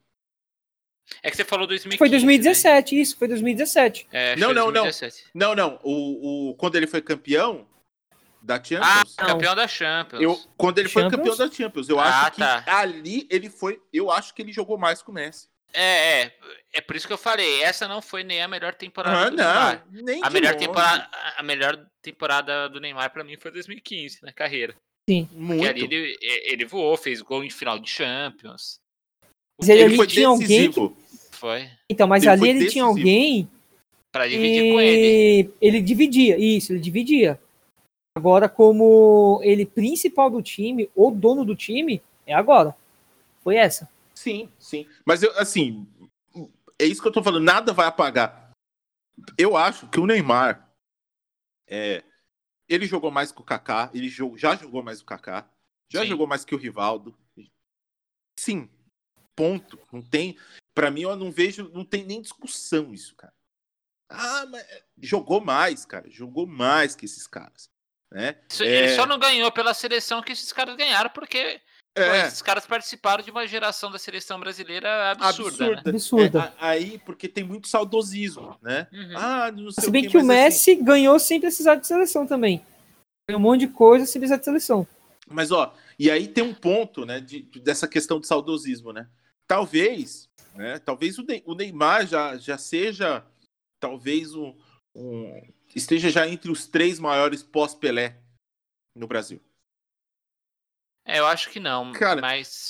É que você falou 2015. Foi né? 2017, isso, foi 2017. É, Não, foi não, não. 2017. Não, não. O, o, quando ele foi campeão da Ah, Champions. Não. campeão da Champions. Eu, quando ele foi Champions? campeão da Champions, eu Ah, acho que tá. ali ele foi. Eu acho que ele jogou mais que o Messi. É, é. É por isso que eu falei. Essa não foi nem a melhor temporada Ah, do Neymar. não. Nem A melhor, longe. temporada, a melhor temporada do Neymar pra mim foi 2015, na carreira. Sim. Porque Muito. ali ele, ele voou, fez gol em final de Champions. Mas ele, Ele ali foi tinha alguém. que- decisivo. Foi. Então, mas Ele ali ele tinha decisivo. alguém Pra dividir com ele. e ele dividia. Isso, ele dividia. Agora, como ele principal do time, o dono do time, é agora. Foi essa. Sim, sim. Mas eu, assim, é isso que eu tô falando. Nada vai apagar. Eu acho que o Neymar. É, ele jogou mais que o Kaká. Ele jogou, já jogou mais que o Kaká. Já Sim. jogou mais que o Rivaldo. Sim. Ponto. Não tem. Pra mim, eu não vejo. Não tem nem discussão isso, cara. Ah, mas jogou mais, cara. Jogou mais que esses caras. Né? Isso- É. Ele só não ganhou pela seleção que esses caras ganharam, porque É, esses caras participaram de uma geração da seleção brasileira absurda, né? Absurda. É, aí, porque tem muito saudosismo, né? Uhum. Ah, não sei Se o bem quê, que o mas assim- Messi ganhou sem precisar de seleção também. Ganhou um monte de coisa sem precisar de seleção. Mas, ó, e aí tem um ponto, né, de- dessa questão de saudosismo, né? Talvez, né, talvez o, o Neymar já, já seja, talvez, um, um- esteja já entre os três maiores pós-Pelé no Brasil. É, eu acho que não, Cara- mas.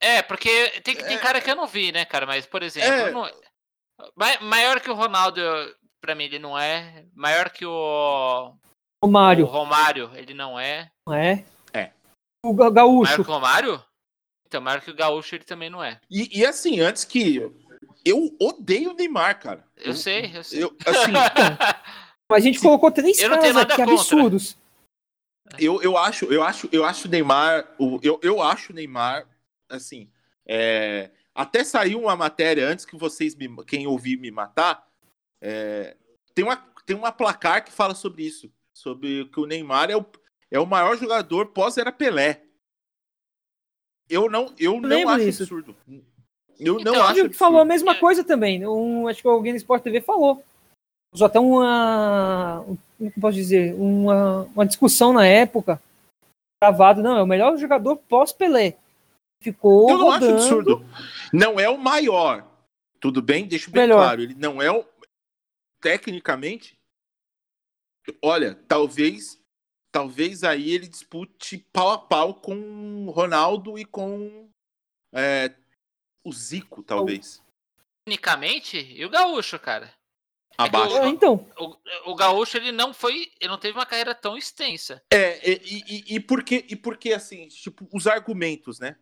É, porque tem, tem É. cara que eu não vi, né, cara? Mas, por exemplo, É. eu não- Ma- maior que o Ronaldo, eu- pra mim, ele não é. Maior que o, O o Mário, Romário, ele não é. não é? É. O Ga- Maior Gaúcho. que o Romário? Então, maior que o Gaúcho, ele também não é. E, e, assim, antes que. Eu odeio o Neymar, cara. Eu sei, eu sei. Eu, assim, A gente colocou três Eu não caras aqui contra. absurdos. Eu, eu acho, eu acho, eu acho o Neymar, o- eu, eu acho o Neymar, assim, é, até saiu uma matéria antes que vocês, me, quem ouvir me matar, é, tem uma tem uma placar que fala sobre isso, sobre que o Neymar é o, é o maior jogador pós era Pelé. Eu não, eu não acho disso. absurdo. Eu Então, não acho acho Ele absurdo. falou a mesma coisa também. Um, acho que alguém no Sport TV falou. Usou até uma. um- Como que eu posso dizer? Uma, uma discussão na época. Gravado, não, é o melhor jogador pós-Pelé. Ficou Eu não acho rodando. absurdo. Não é o maior. Tudo bem? Deixa bem Melhor. claro. Ele não é o. Tecnicamente. Olha, talvez. Talvez aí ele dispute pau a pau com o Ronaldo e com é, o Zico, talvez. Tecnicamente, e o Gaúcho, cara? Abaixo. É, então, O, o Gaúcho, ele não foi. Ele não teve uma carreira tão extensa. É, e, e, e porque, e porque, assim, tipo, os argumentos, né?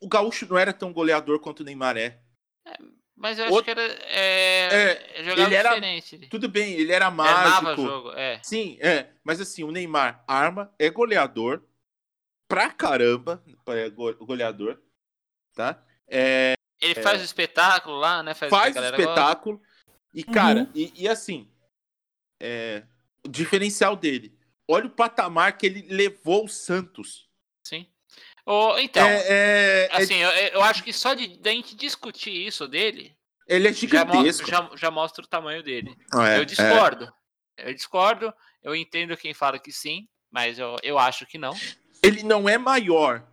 O Gaúcho não era tão goleador quanto o Neymar é. Mas eu acho Outro- que era. É, jogava ele era- diferente. Tudo bem, ele era Armava mágico. jogo, é. Sim, é. Mas assim, o Neymar arma, é goleador. Pra caramba. É go- goleador. Tá? É, Ele faz o espetáculo lá, né? Faz, o faz o espetáculo. E, cara, Uhum. e, e assim. é, o diferencial dele. Olha o patamar que ele levou o Santos. Sim. Ô, então, é, é- é- assim, eu, eu acho que só de da gente discutir isso dele, ele é já, gigantesco. já, já mostra o tamanho dele. É, eu discordo. Eu discordo. Eu entendo quem fala que sim, mas eu, eu acho que não. é. Ele não é maior.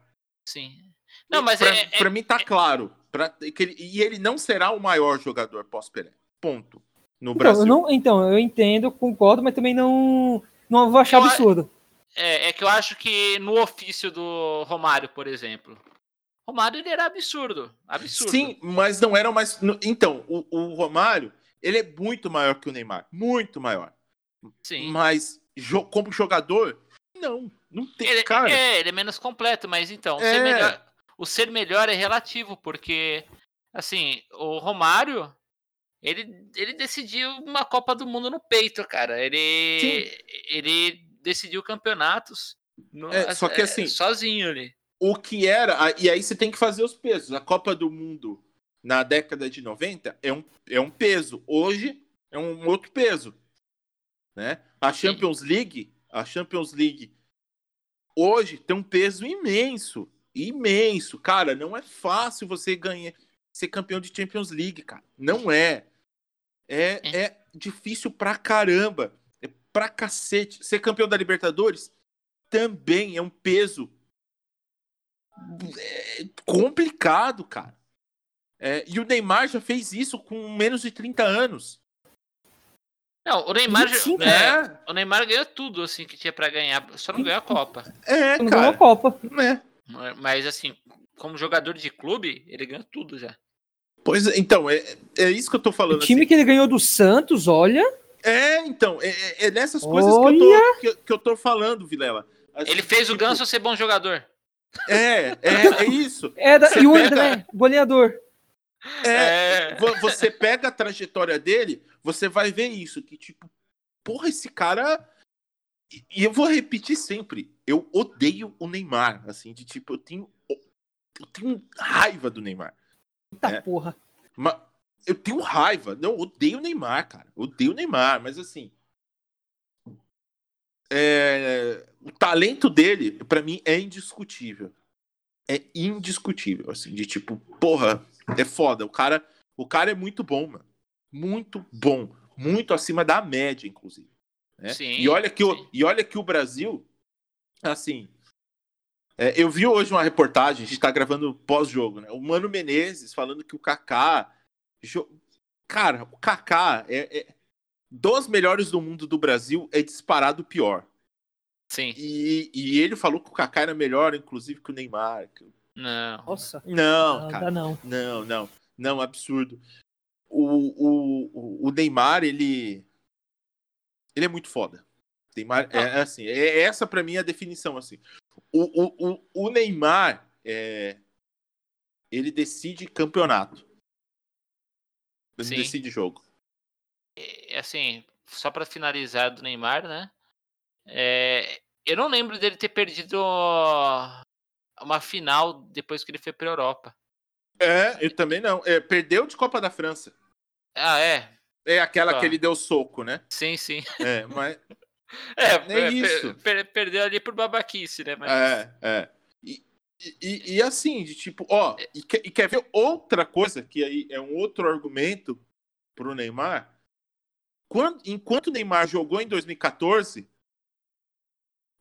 Sim. Não, mas pra, é, é- pra mim tá claro. Pra- ele- e ele não será o maior jogador pós-Pelé. Ponto. No então, Brasil. eu não, então, eu entendo, concordo, mas também não, não vou achar Eu absurdo. É, é que eu acho que no ofício do Romário, por exemplo. Romário ele era absurdo. Absurdo. Sim, mas não era mais. Então, o, o Romário, ele é muito maior que o Neymar. Muito maior. Sim. Mas jo- como jogador, não. Não tem. Ele, cara, é, ele é menos completo, mas então, É. ser melhor- o ser melhor é relativo, porque, assim, o Romário, ele, ele decidiu uma Copa do Mundo no peito, cara. Ele, ele decidiu campeonatos no- É, só que assim- sozinho ali. o que era. E aí você tem que fazer os pesos. A Copa do Mundo na década de 90 é um, é um peso. Hoje é um outro peso. Né? A Champions League, a Champions League hoje tem um peso imenso. Imenso. Cara, não é fácil você ganhar ser campeão de Champions League, cara. Não é. É, é difícil pra caramba. É pra cacete. Ser campeão da Libertadores também é um peso é complicado, cara. É, e o Neymar já fez isso com menos de 30 anos. Não, o Neymar, já- 25, é, o Neymar ganhou tudo, assim, que tinha pra ganhar, só não ganhou a Copa. É, Não ganhou a cara. Copa. É. Mas, assim, como jogador de clube, ele ganhou tudo já. Pois é, então, é, é isso que eu tô O falando. time assim. que ele ganhou do Santos, olha. É, então, é, é- é nessas coisas que eu, tô, que, que eu tô falando, Vilela. Ele fez o tipo, Ganso ser bom jogador. É, é, é isso. É da, e o pega- André, goleador. É, vo- você pega a trajetória dele, você vai ver isso, que tipo, porra, esse cara. E- E eu vou repetir sempre, eu odeio o Neymar, assim, de tipo, eu tenho. Eu tenho raiva do Neymar. Eita É. porra. Mas eu tenho raiva. Não, eu odeio o Neymar, cara. Odeio o Neymar, mas assim. é, o talento dele, pra mim, é indiscutível. É indiscutível, assim, de tipo, porra, é foda. O cara, o cara é muito bom, mano. Muito bom. Muito acima da média, inclusive. né? Sim, e, olha que o, e olha que o Brasil, assim. É, eu vi hoje uma reportagem, a gente tá gravando pós-jogo, né? O Mano Menezes falando que o Kaká. jo- Cara, o Kaká é, é- dos melhores do mundo do Brasil é disparado o pior. Sim. E, e ele falou que o Kaká era melhor, inclusive, que o Neymar. Não. Nossa. Não, Não, cara. não. Não, não. Não, absurdo. O, o, o- Neymar, ele. Ele é muito foda. Neymar é, é assim. É, essa pra mim é a definição, assim. O, o, o, Neymar, é, ele decide campeonato. Ele Sim. decide jogo. É, assim, só pra finalizar do Neymar, né? É, eu não lembro dele ter perdido uma final depois que ele foi pra Europa. É, eu também não. É, perdeu de Copa da França. Ah, é? É aquela Tá. que ele deu soco, né? Sim, sim. É, mas. É, É per- isso. per- perdeu ali por babaquice, né? Mas, É, é. E, e, e assim, de tipo, ó, e, que- e quer ver outra coisa, que aí é um outro argumento pro Neymar? Quando, enquanto o Neymar jogou em 2014,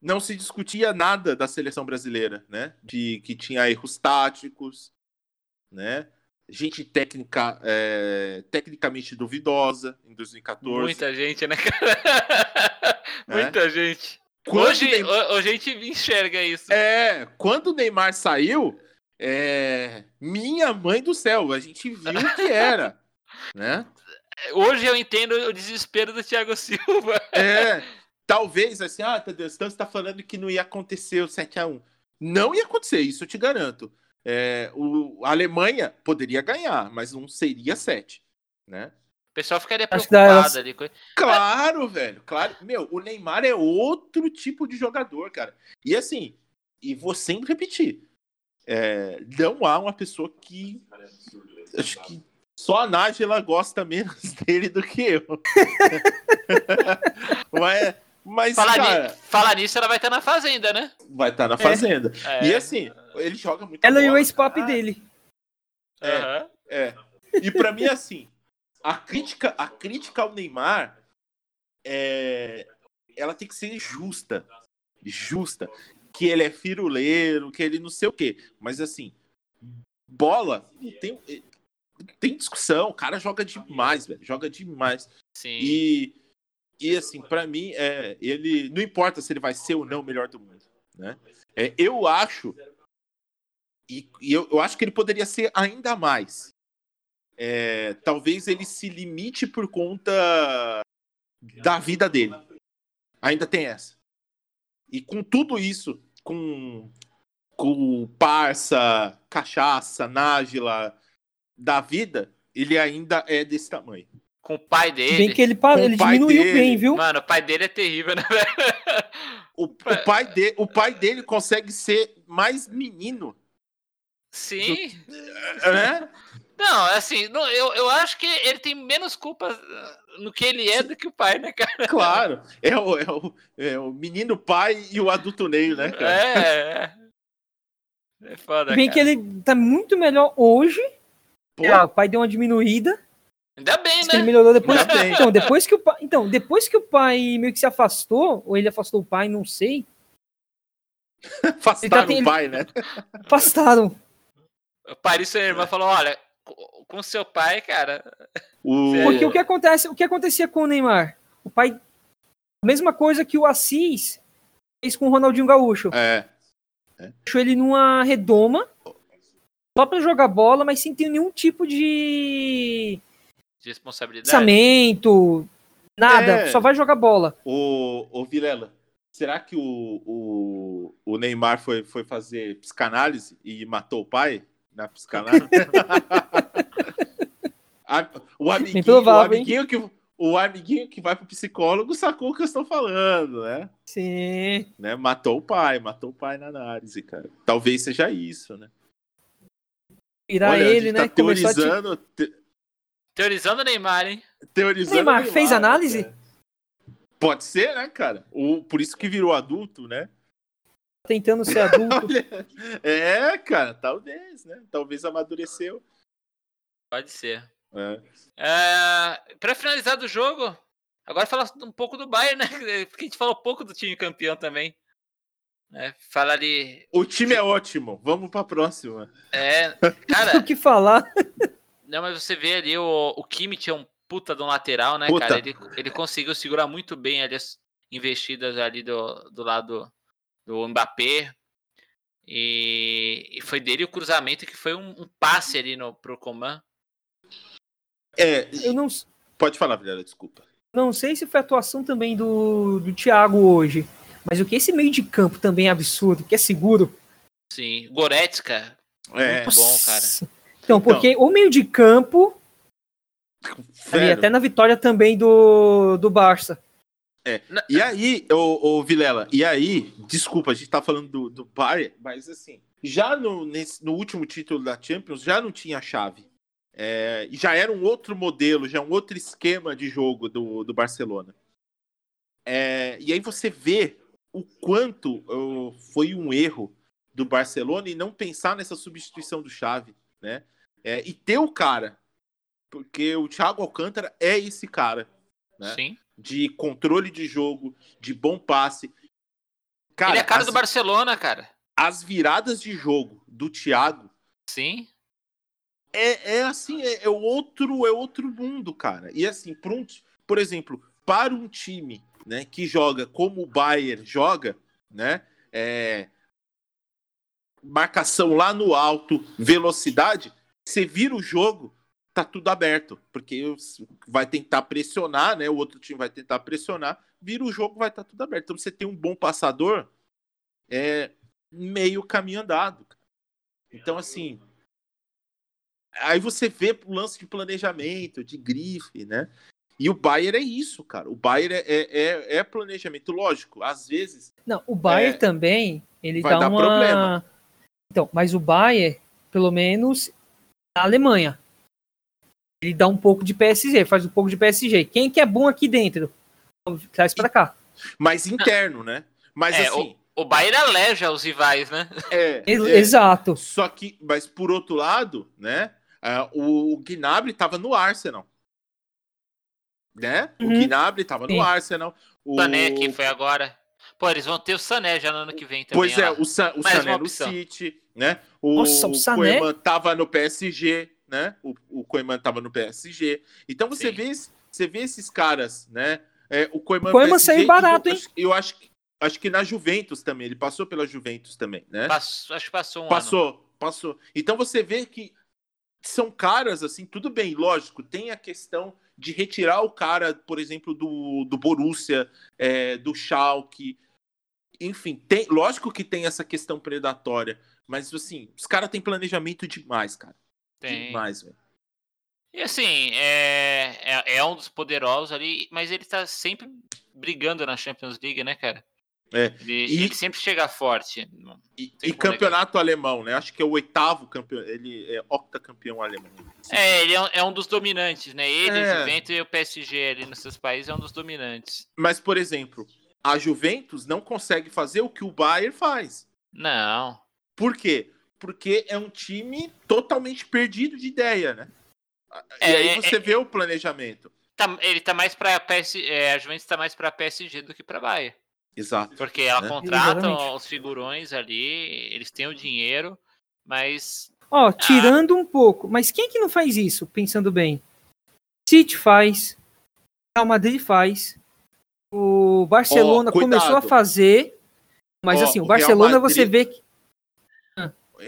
não se discutia nada da seleção brasileira, né? De que tinha erros táticos, né? Gente técnica, é, tecnicamente duvidosa em 2014. Muita gente, né, cara? Muita gente. Quando Hoje, Neymar- ho- hoje a gente enxerga isso. É, quando o Neymar saiu, é, minha mãe do céu, a gente viu o que era, né? Hoje eu entendo o desespero do Thiago Silva. É, talvez assim, ah, Tadeu, então você tá falando que não ia acontecer o 7x1. Não ia acontecer, isso eu te garanto. É, o, a Alemanha poderia ganhar, mas não seria 7, né? O pessoal ficaria preocupado ali. com- Claro, velho, claro. Meu, o Neymar é outro tipo de jogador, cara. E assim, e vou sempre repetir, é, não há uma pessoa que acho que só a Nájila gosta menos dele do que eu. mas, mas Falar, cara, ni- falar nisso, ela vai estar na fazenda, né? vai estar na fazenda. É. E assim, ele joga muito Ela e o bola. ex-pop Ah, dele. É. É. E pra mim, assim, a crítica, a crítica ao Neymar é, ela tem que ser justa. Justa. Que ele é firuleiro, que ele não sei o quê. Mas assim, bola, não tem, não tem discussão. O cara joga demais, velho. Joga demais. Sim. E, e assim, pra mim, é, ele. Não importa se ele vai ser ou não o melhor do mundo. Né? É, eu acho. E, e eu, eu acho que ele poderia ser ainda mais. É, talvez ele se limite por conta da vida dele. Ainda tem essa. E com tudo isso, com, com parça, cachaça, nájila da vida, ele ainda é desse tamanho. Com o pai dele. bem que ele, ele diminuiu dele. bem, viu? Mano, o pai dele é terrível, né, velho? O, o pai de, o pai dele consegue ser mais menino, Sim. né? Não, assim, não, eu, eu acho que ele tem menos culpa uh, no que ele é do que o pai, né, cara? Claro. É o, é o, é o menino pai e o adulto Ney, né, cara? É, é. É foda, bem cara. que ele tá muito melhor hoje. Pô, É, o pai deu uma diminuída. Ainda bem, que ele né? melhorou depois. Ainda bem. Então, depois que o pai, então, depois que o pai meio que se afastou, ou ele afastou o pai, não sei. afastaram tá- o pai, né? Afastaram. O Paris Saint-Germain falou, olha, co- com seu pai, cara... O, Porque o que acontece, o que acontecia com o Neymar? O pai a mesma coisa que o Assis fez com o Ronaldinho Gaúcho. É, Deixou ele numa redoma só pra jogar bola, mas sem ter nenhum tipo de De responsabilidade. pensamento, nada, É. só vai jogar bola. o, o Vilela, será que o, o, o Neymar foi, foi fazer psicanálise e matou o pai na psicanálise? A- o amiguinho, provável, o amiguinho que o amiguinho que vai pro psicólogo sacou o que eu estou falando, né? Sim. né? Matou o pai, matou o pai na análise, cara. Talvez seja isso, né? Virar Olha, a ele, gente né? tá teorizando, te- Teorizando o Neymar, hein? teorizando. Neymar, o fez né, análise? cara? Pode ser, né, cara? O, por isso que virou adulto, né? Tentando ser adulto. Olha, é, cara, talvez, né? Talvez amadureceu. Pode ser. É. É, pra finalizar do jogo, agora falar um pouco do Bayern, né? Porque a gente falou pouco do time campeão também. É, fala ali. O time é ótimo. Vamos pra próxima. É, o cara, que falar? não, mas você vê ali o, o Kimmich é um puta de um lateral, né, Puta. cara? Ele, ele conseguiu segurar muito bem ali as investidas ali do, do lado do Mbappé. E, e foi dele o cruzamento que foi um, um passe ali no, pro Coman. É, Eu não, pode falar, Vilela, desculpa. não sei se foi a atuação também do, do Thiago hoje. Mas o que esse meio de campo também é absurdo, que é seguro. Sim, Goretzka, É, Muito bom, cara. Nossa. Então, porque o meio de campo, ali, até na vitória também do, do Barça. E aí, ô, ô Vilela, e aí, desculpa, a gente tá falando do, do Bayern, mas assim, já no, nesse, no último título da Champions já não tinha chave. É, já era um outro modelo, já um outro esquema de jogo do, do Barcelona. É, e aí você vê o quanto foi um erro do Barcelona e não pensar nessa substituição do Chave, né? É, e ter o cara, porque o Thiago Alcântara é esse cara, né? sim. De controle de jogo, de bom passe. Cara, ele é a cara as, do Barcelona, cara. as viradas de jogo do Thiago Sim. é, é assim, é, é outro, é outro mundo, cara. E assim, um, por exemplo, para um time né, que joga como o Bayern joga, né? é, marcação lá no alto, velocidade, você vira o jogo, tá tudo aberto, porque vai tentar pressionar, né? O outro time vai tentar pressionar, vira o jogo, vai estar tá tudo aberto. Então você tem um bom passador, é meio caminho andado. Então assim, aí você vê o lance de planejamento, de grife, né? E o Bayern é isso, cara. O Bayern é, é, é planejamento, lógico. Às vezes. Não, o Bayern é, também ele vai dá dar uma. problema. Então, mas o Bayern, pelo menos na Alemanha, ele dá um pouco de PSG, faz um pouco de PSG. Quem que é bom aqui dentro? Traz para cá. Mas interno, né? Mas É, assim. O Bayern aleja os rivais, né? É, é, Exato. Só que, mas por outro lado, né? ah, o Gnabry tava no Arsenal. Né? O Uhum. Gnabry tava Sim. no Arsenal. O Sané que foi agora. Pô, eles vão ter o Sané já no ano que vem também. Pois é, lá. o, Sa o Sané no. City, né? O, Nossa, o Sané? Tava no PSG, né? O, o Koeman tava no PSG. Então você Sim. vê, você vê esses caras, né? É, o Koeman, O Koeman saiu barato, hein? Eu acho que acho que na Juventus também, ele passou pela Juventus também, né? Passou- acho que passou um ano. Passou, passou. Então você vê que são caras assim, tudo bem, lógico, tem a questão de retirar o cara, por exemplo, do, do Borussia, é, do Schalke, enfim, tem, lógico que tem essa questão predatória, mas assim, os caras têm planejamento demais, cara. Tem. Demais, velho. E assim, é, é, é um dos poderosos ali, mas ele tá sempre brigando na Champions League, né, cara? É. Ele, E- ele sempre chega forte. E, e como negar. campeonato alemão, né? Acho que é o oitavo campeão, ele é octacampeão alemão. É, ele é um, é um dos dominantes, né? Ele, É. Juventus e o PSG ali nos seus países é um dos dominantes. Mas, por exemplo, a Juventus não consegue fazer o que o Bayern faz. Não. Por quê? Porque é um time totalmente perdido de ideia, né? E É, aí é, você vê o planejamento. Tá- ele tá mais pra PS, é, a Juventus tá mais pra PSG do que pra Bayern. Exato. Porque ela Né? contrata Exatamente. os figurões ali, eles têm o dinheiro, mas Ó, tirando um pouco, mas quem que não faz isso, pensando bem? City faz, Real Madrid faz, o Barcelona cuidado. começou a fazer, mas Ó, assim, o Barcelona você Madrid- vê que.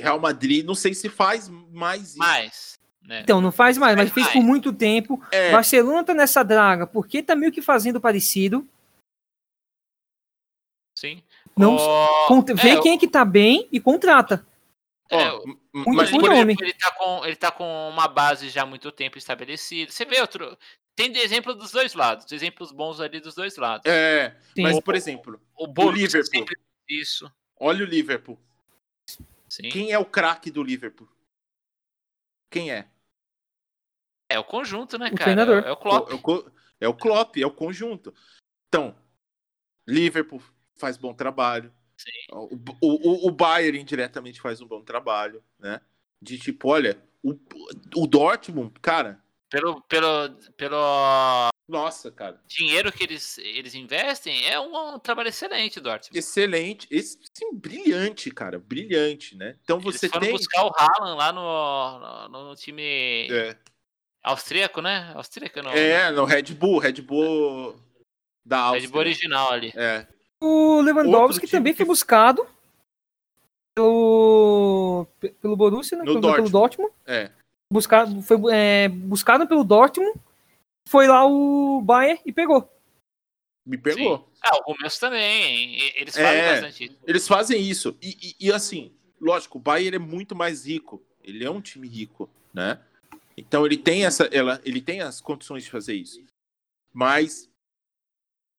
Real Madrid, não sei se faz mais isso. mais, né? Então, não faz mais, mas Faz fez mais. por muito tempo. É, Barcelona tá nessa draga, porque tá meio que fazendo parecido. Sim. Não é, Vê quem é que tá bem e contrata. é, muito mas bom por nome. exemplo, ele tá com ele tá com uma base já há muito tempo estabelecida. Você vê outro tem de exemplo dos dois lados, exemplos bons ali dos dois lados. é, Sim. mas por exemplo, o Borussia Liverpool. sempre fez isso. olha o Liverpool. Sim. Quem é o craque do Liverpool? Quem é? É o conjunto, né, O cara? treinador. É o Klopp. É o, é o Klopp, é o conjunto. Então, Liverpool faz bom trabalho. Sim. O, o, o Bayern indiretamente faz um bom trabalho, né? De tipo, olha, o, o Dortmund, cara, Pelo, pelo, pelo nossa, cara, dinheiro que eles, eles investem, é um, um trabalho excelente, Dortmund. excelente, esse, sim, brilhante, cara, brilhante, né? Então Eles você foram tem. buscar o Haaland lá no, no, no time É, austríaco, né? Austríaco não. é, no Red Bull, Red Bull da Áustria. Red Bull original ali. É, O Lewandowski também que- foi buscado pelo, pelo Borussia, né? No pelo, pelo Dortmund. Dortmund. é. Buscado, foi é, buscado pelo Dortmund. Foi lá o Bayern e pegou. Me pegou. Ah, o Gomes também. Eles fazem É. bastante isso. Eles fazem isso. E, e- e, assim, lógico, o Bayern é muito mais rico. Ele é um time rico, né? Então ele tem essa, ela, ele tem as condições de fazer isso. Mas,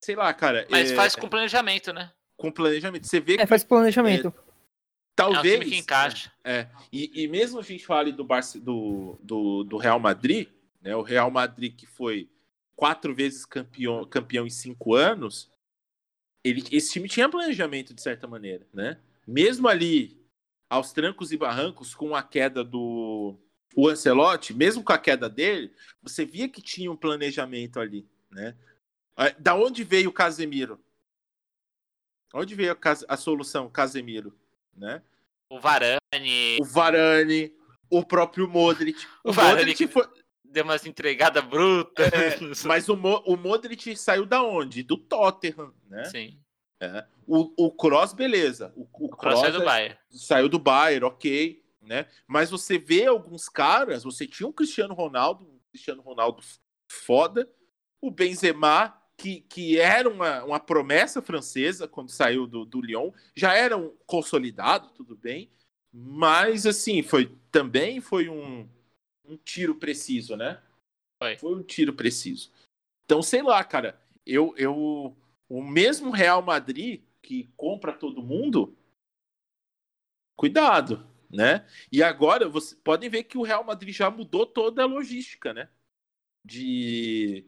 sei lá, cara. Mas é, faz com planejamento, né? com planejamento. Você vê É, que faz planejamento. É um talvez. time que encaixa. É, e, e mesmo a gente fale do, Barce, do, do, do Real Madrid, né? O Real Madrid que foi quatro vezes campeão, campeão em cinco anos, ele, esse time tinha planejamento de certa maneira, né? Mesmo ali aos trancos e barrancos com a queda do o Ancelotti, mesmo com a queda dele, você via que tinha um planejamento ali, né? Ah, Da onde veio o Casemiro? Onde veio a, a solução Casemiro, né? O Varane o Varane, o próprio Modric. O, O Varane Modric foi. deu umas entregadas brutas. é, mas o, Mo- o Modric saiu da onde? Do Tottenham, né? Sim. É. O, o Cross, beleza. O, o O Cross é do Bayern. saiu do Bayern, ok. né? Mas você vê alguns caras, você tinha um Cristiano Ronaldo, um Cristiano Ronaldo foda, o Benzema, que, que era uma, uma promessa francesa quando saiu do, do Lyon, já era um consolidado, tudo bem, mas assim, foi também foi um, um tiro preciso, né? Foi. Foi um tiro preciso. Então, sei lá, cara, eu, eu o mesmo Real Madrid que compra todo mundo, cuidado, né? E agora vocês podem ver que o Real Madrid já mudou toda a logística, né? De,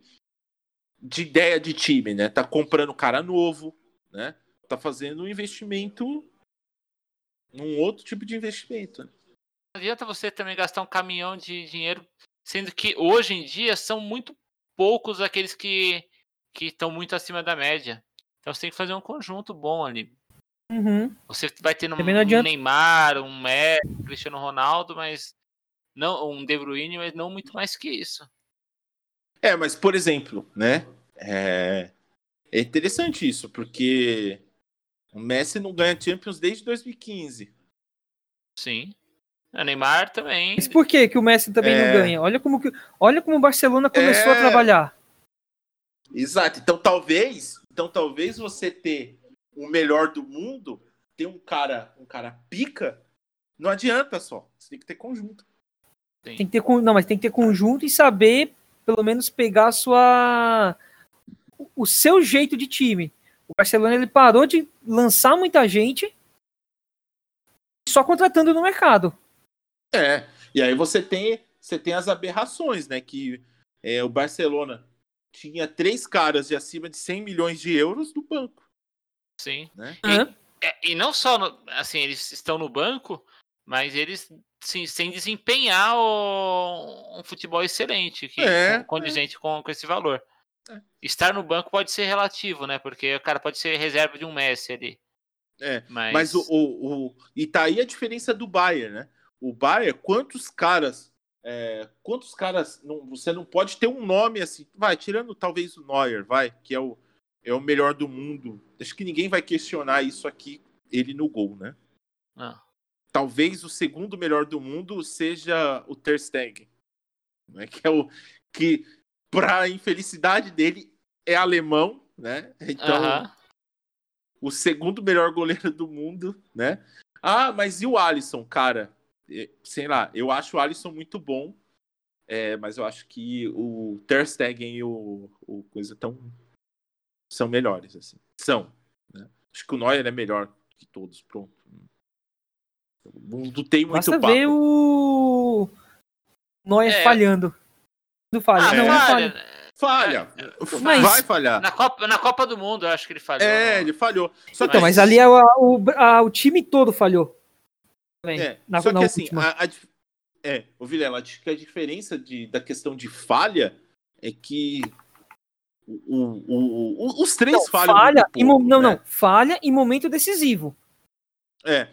de ideia de time, né? Tá comprando cara novo, né? Tá fazendo um investimento, um outro tipo de investimento. Né? Não adianta você também gastar um caminhão de dinheiro, sendo que hoje em dia são muito poucos aqueles que que estão muito acima da média. Então você tem que fazer um conjunto bom ali. Uhum. Você vai ter um, um. Neymar, um Messi, um Cristiano Ronaldo, mas não um De Bruyne, mas não muito mais que isso. É, mas por exemplo, né? É, é interessante isso, porque o Messi não ganha Champions desde 2015. Sim. O Neymar também. Mas por que, que o Messi também É. não ganha? Olha como, que, olha como o Barcelona começou É. a trabalhar. Exato. Então talvez, então talvez você ter o melhor do mundo, ter um cara, um cara pica, não adianta só. Você tem que ter conjunto. Tem que ter, não, mas tem que ter conjunto e saber, pelo menos, pegar a sua. o- seu jeito de time. O Barcelona ele parou de lançar muita gente só contratando no mercado. É. E aí você tem, você tem as aberrações, né? Que é, o Barcelona tinha três caras de acima de 100 milhões de euros no banco, Sim. né? Hã? É, e não só, no- assim, eles estão no banco, mas eles sim, sem desempenhar o- um futebol excelente, que, É, com- condizente com, com esse valor. É. Estar no banco pode ser relativo, né? Porque o cara pode ser reserva de um Messi ali. É, Mas, Mas o, o, o- E tá aí a diferença do Bayern, né? O Bayern, quantos caras. é, quantos caras. Não, você não pode ter um nome assim. Vai, tirando talvez o Neuer, vai, que é o, é o melhor do mundo. Acho que ninguém vai questionar isso aqui, ele no gol, né? Não. Talvez o segundo melhor do mundo seja o Ter Stegen. Né? Que é o. Que, pra infelicidade dele, é alemão, né? Então Aham. o segundo melhor goleiro do mundo, né? Ah, mas e o Alisson, cara? Sei lá, eu acho o Alisson muito bom, é, mas eu acho que o Ter Stegen e o, o coisa tão são melhores, assim. São. né? Acho que o Neuer é melhor que todos, pronto. Não, tem muito Basta papo. ver o Neuer É. falhando. Não falha. Ah, não, não falha. falha. Mas- Vai falhar. Na Copa, na Copa do Mundo, eu acho que ele falhou. É, no- ele falhou. Só Então, mas ali é o, o, a- o time todo falhou. Também, É, na, só na que assim, última. a, a dif- é, o Vilela, acho que a diferença de, da questão de falha é que o, o- o- os três Não, falham falha muito em pouco, não, né? não. Falha em momento decisivo. É,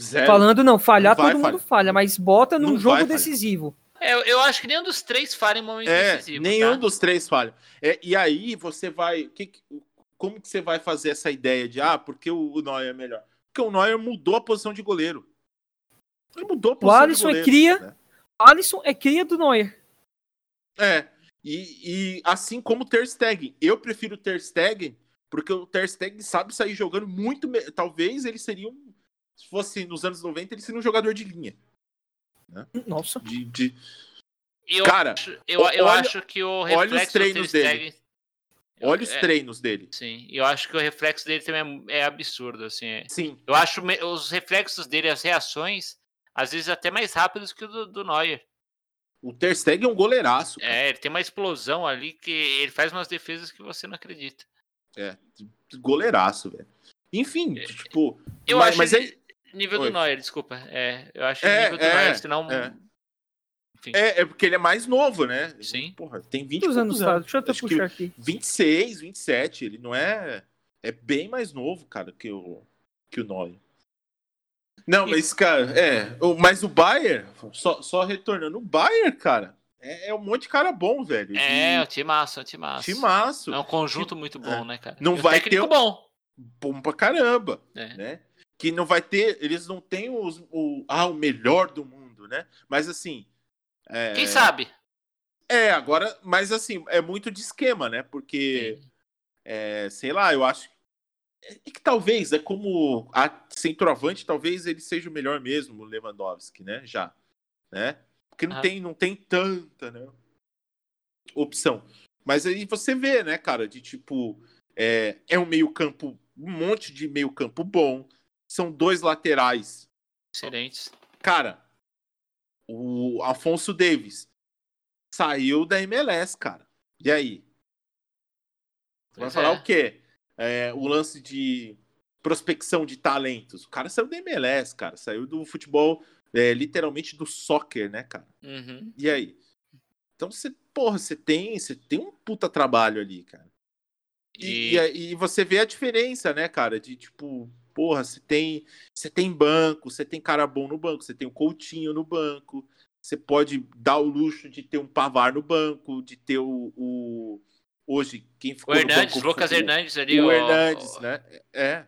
zero. Falando, não, falhar, Não vai todo mundo falha, mas bota num Não jogo decisivo. É, eu, eu acho que nenhum dos três falha em momento É, decisivo. nenhum tá? dos três falha. É, e aí você vai. que como que você vai fazer essa ideia de ah, porque o, o Neuer é melhor? Porque o Neuer mudou a posição de goleiro. Ele mudou a posição Alisson é de goleiro. cria. né? Alisson é cria do Neuer. É. E, e assim como o Ter Stegen. Eu prefiro o Ter Stegen porque o Ter Stegen sabe sair jogando muito. Talvez ele seria um. Se fosse nos anos 90, ele seria um jogador de linha. Nossa. De, de- Eu, Cara, acho, eu, o- eu olha- acho que o olha os reflexo do treinos dele. Stegen- Olha os É, treinos dele. Sim, eu acho que o reflexo dele também é, é absurdo, assim. é. Sim. Eu acho me- os reflexos dele, as reações, às vezes até mais rápidos que o do, do Neuer. O Ter Stegen é um goleiraço. cara. É, ele tem uma explosão ali que ele faz umas defesas que você não acredita. É. Goleiraço, velho. Enfim, tipo. Eu mas, acho mas ele- nível Oi. do Neuer, desculpa. É, eu acho É, nível do é, Neuer, senão. é. Enfim. É, é porque ele é mais novo, né? Sim. Porra, tem 20 Quantos anos tá? Deixa eu até Acho puxar aqui. 26, 27. Ele não é. É bem mais novo, cara, que o, que o Neuer. Não, mas, cara, é. Mas o Bayern, só, só retornando, o Bayern, cara, é, é um monte de cara bom, velho. É, de o timaço, é o timaço. timaço. É um conjunto muito bom, né, cara? Não E o vai técnico ter bom. Bom pra caramba, É. né? Que não vai ter, eles não têm os, o, ah, o melhor do mundo, né? Mas assim. É, Quem sabe? É, agora, mas assim, é muito de esquema, né? Porque, é, sei lá, eu acho é que talvez, é como a centroavante, talvez ele seja o melhor mesmo, o Lewandowski, né? Já, né? Porque não, Ah. tem, não tem tanta, né? Opção. Mas aí você vê, né, cara, de tipo, é, é um meio campo, um monte de meio campo bom, são dois laterais. Excelentes. Cara, o Afonso Davis saiu da MLS, cara. E aí? Vai Pois falar é. o quê? É, o lance de prospecção de talentos. O cara saiu da MLS, cara. Saiu do futebol, é, literalmente do soccer, né, cara? Uhum. E aí? Então você, porra, você tem, você tem um puta trabalho ali, cara. E, E- e, e você vê a diferença, né, cara? De tipo, porra, você tem, você tem banco, você tem cara bom no banco, você tem o Coutinho no banco, você pode dar o luxo de ter um Pavar no banco, de ter o, o- hoje quem ficou O Hernandes, no banco, Lucas o- Hernandes ali. o ó, Hernandes, né? É.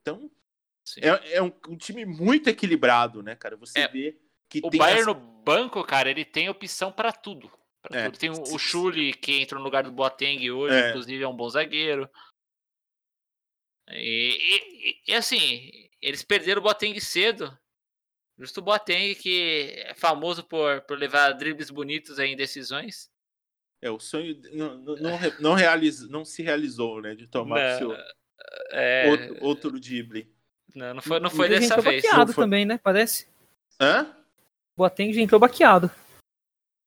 Então, é, é um, um time muito equilibrado, né, cara? Você É, vê que O tem Bayern as- no banco, cara, ele tem opção pra tudo. É. Tem o, o Schulli, que entrou no lugar do Boateng hoje, É. inclusive é um bom zagueiro. E, e- e- assim, eles perderam o Boateng cedo. Justo o Boateng, que é famoso por, por levar dribles bonitos aí em decisões. É, o sonho não, não, não, não, realiza, não se realizou, né? De tomar o Não, seu É, outro, outro drible. não, não foi, não foi Ele já dessa entrou vez. baqueado Não foi- também, né? Parece. Hã? Boateng já entrou baqueado.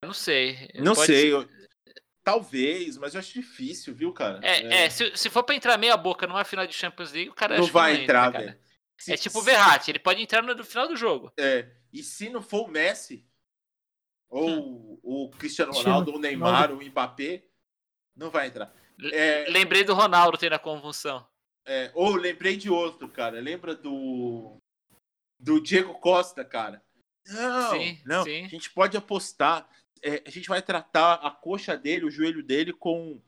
Não sei. Não Pode sei. ser. eu- Talvez, mas eu acho difícil, viu, cara? É, é, se, se for pra entrar meia boca numa final de Champions League, o cara não vai entra, entrar, cara. velho. Se- É tipo o se- Verratti, ele pode entrar no, no final do jogo. É, e se não for o Messi, ou o Cristiano Cristiano Ronaldo, ou o Neymar, ou o Mbappé, não vai entrar. É, Lembrei do Ronaldo tendo a convulsão. é, ou lembrei de outro, cara. Lembra do do Diego Costa, cara? Não, Sim, não. sim. A gente pode apostar. É, a gente vai tratar a coxa dele, o joelho dele com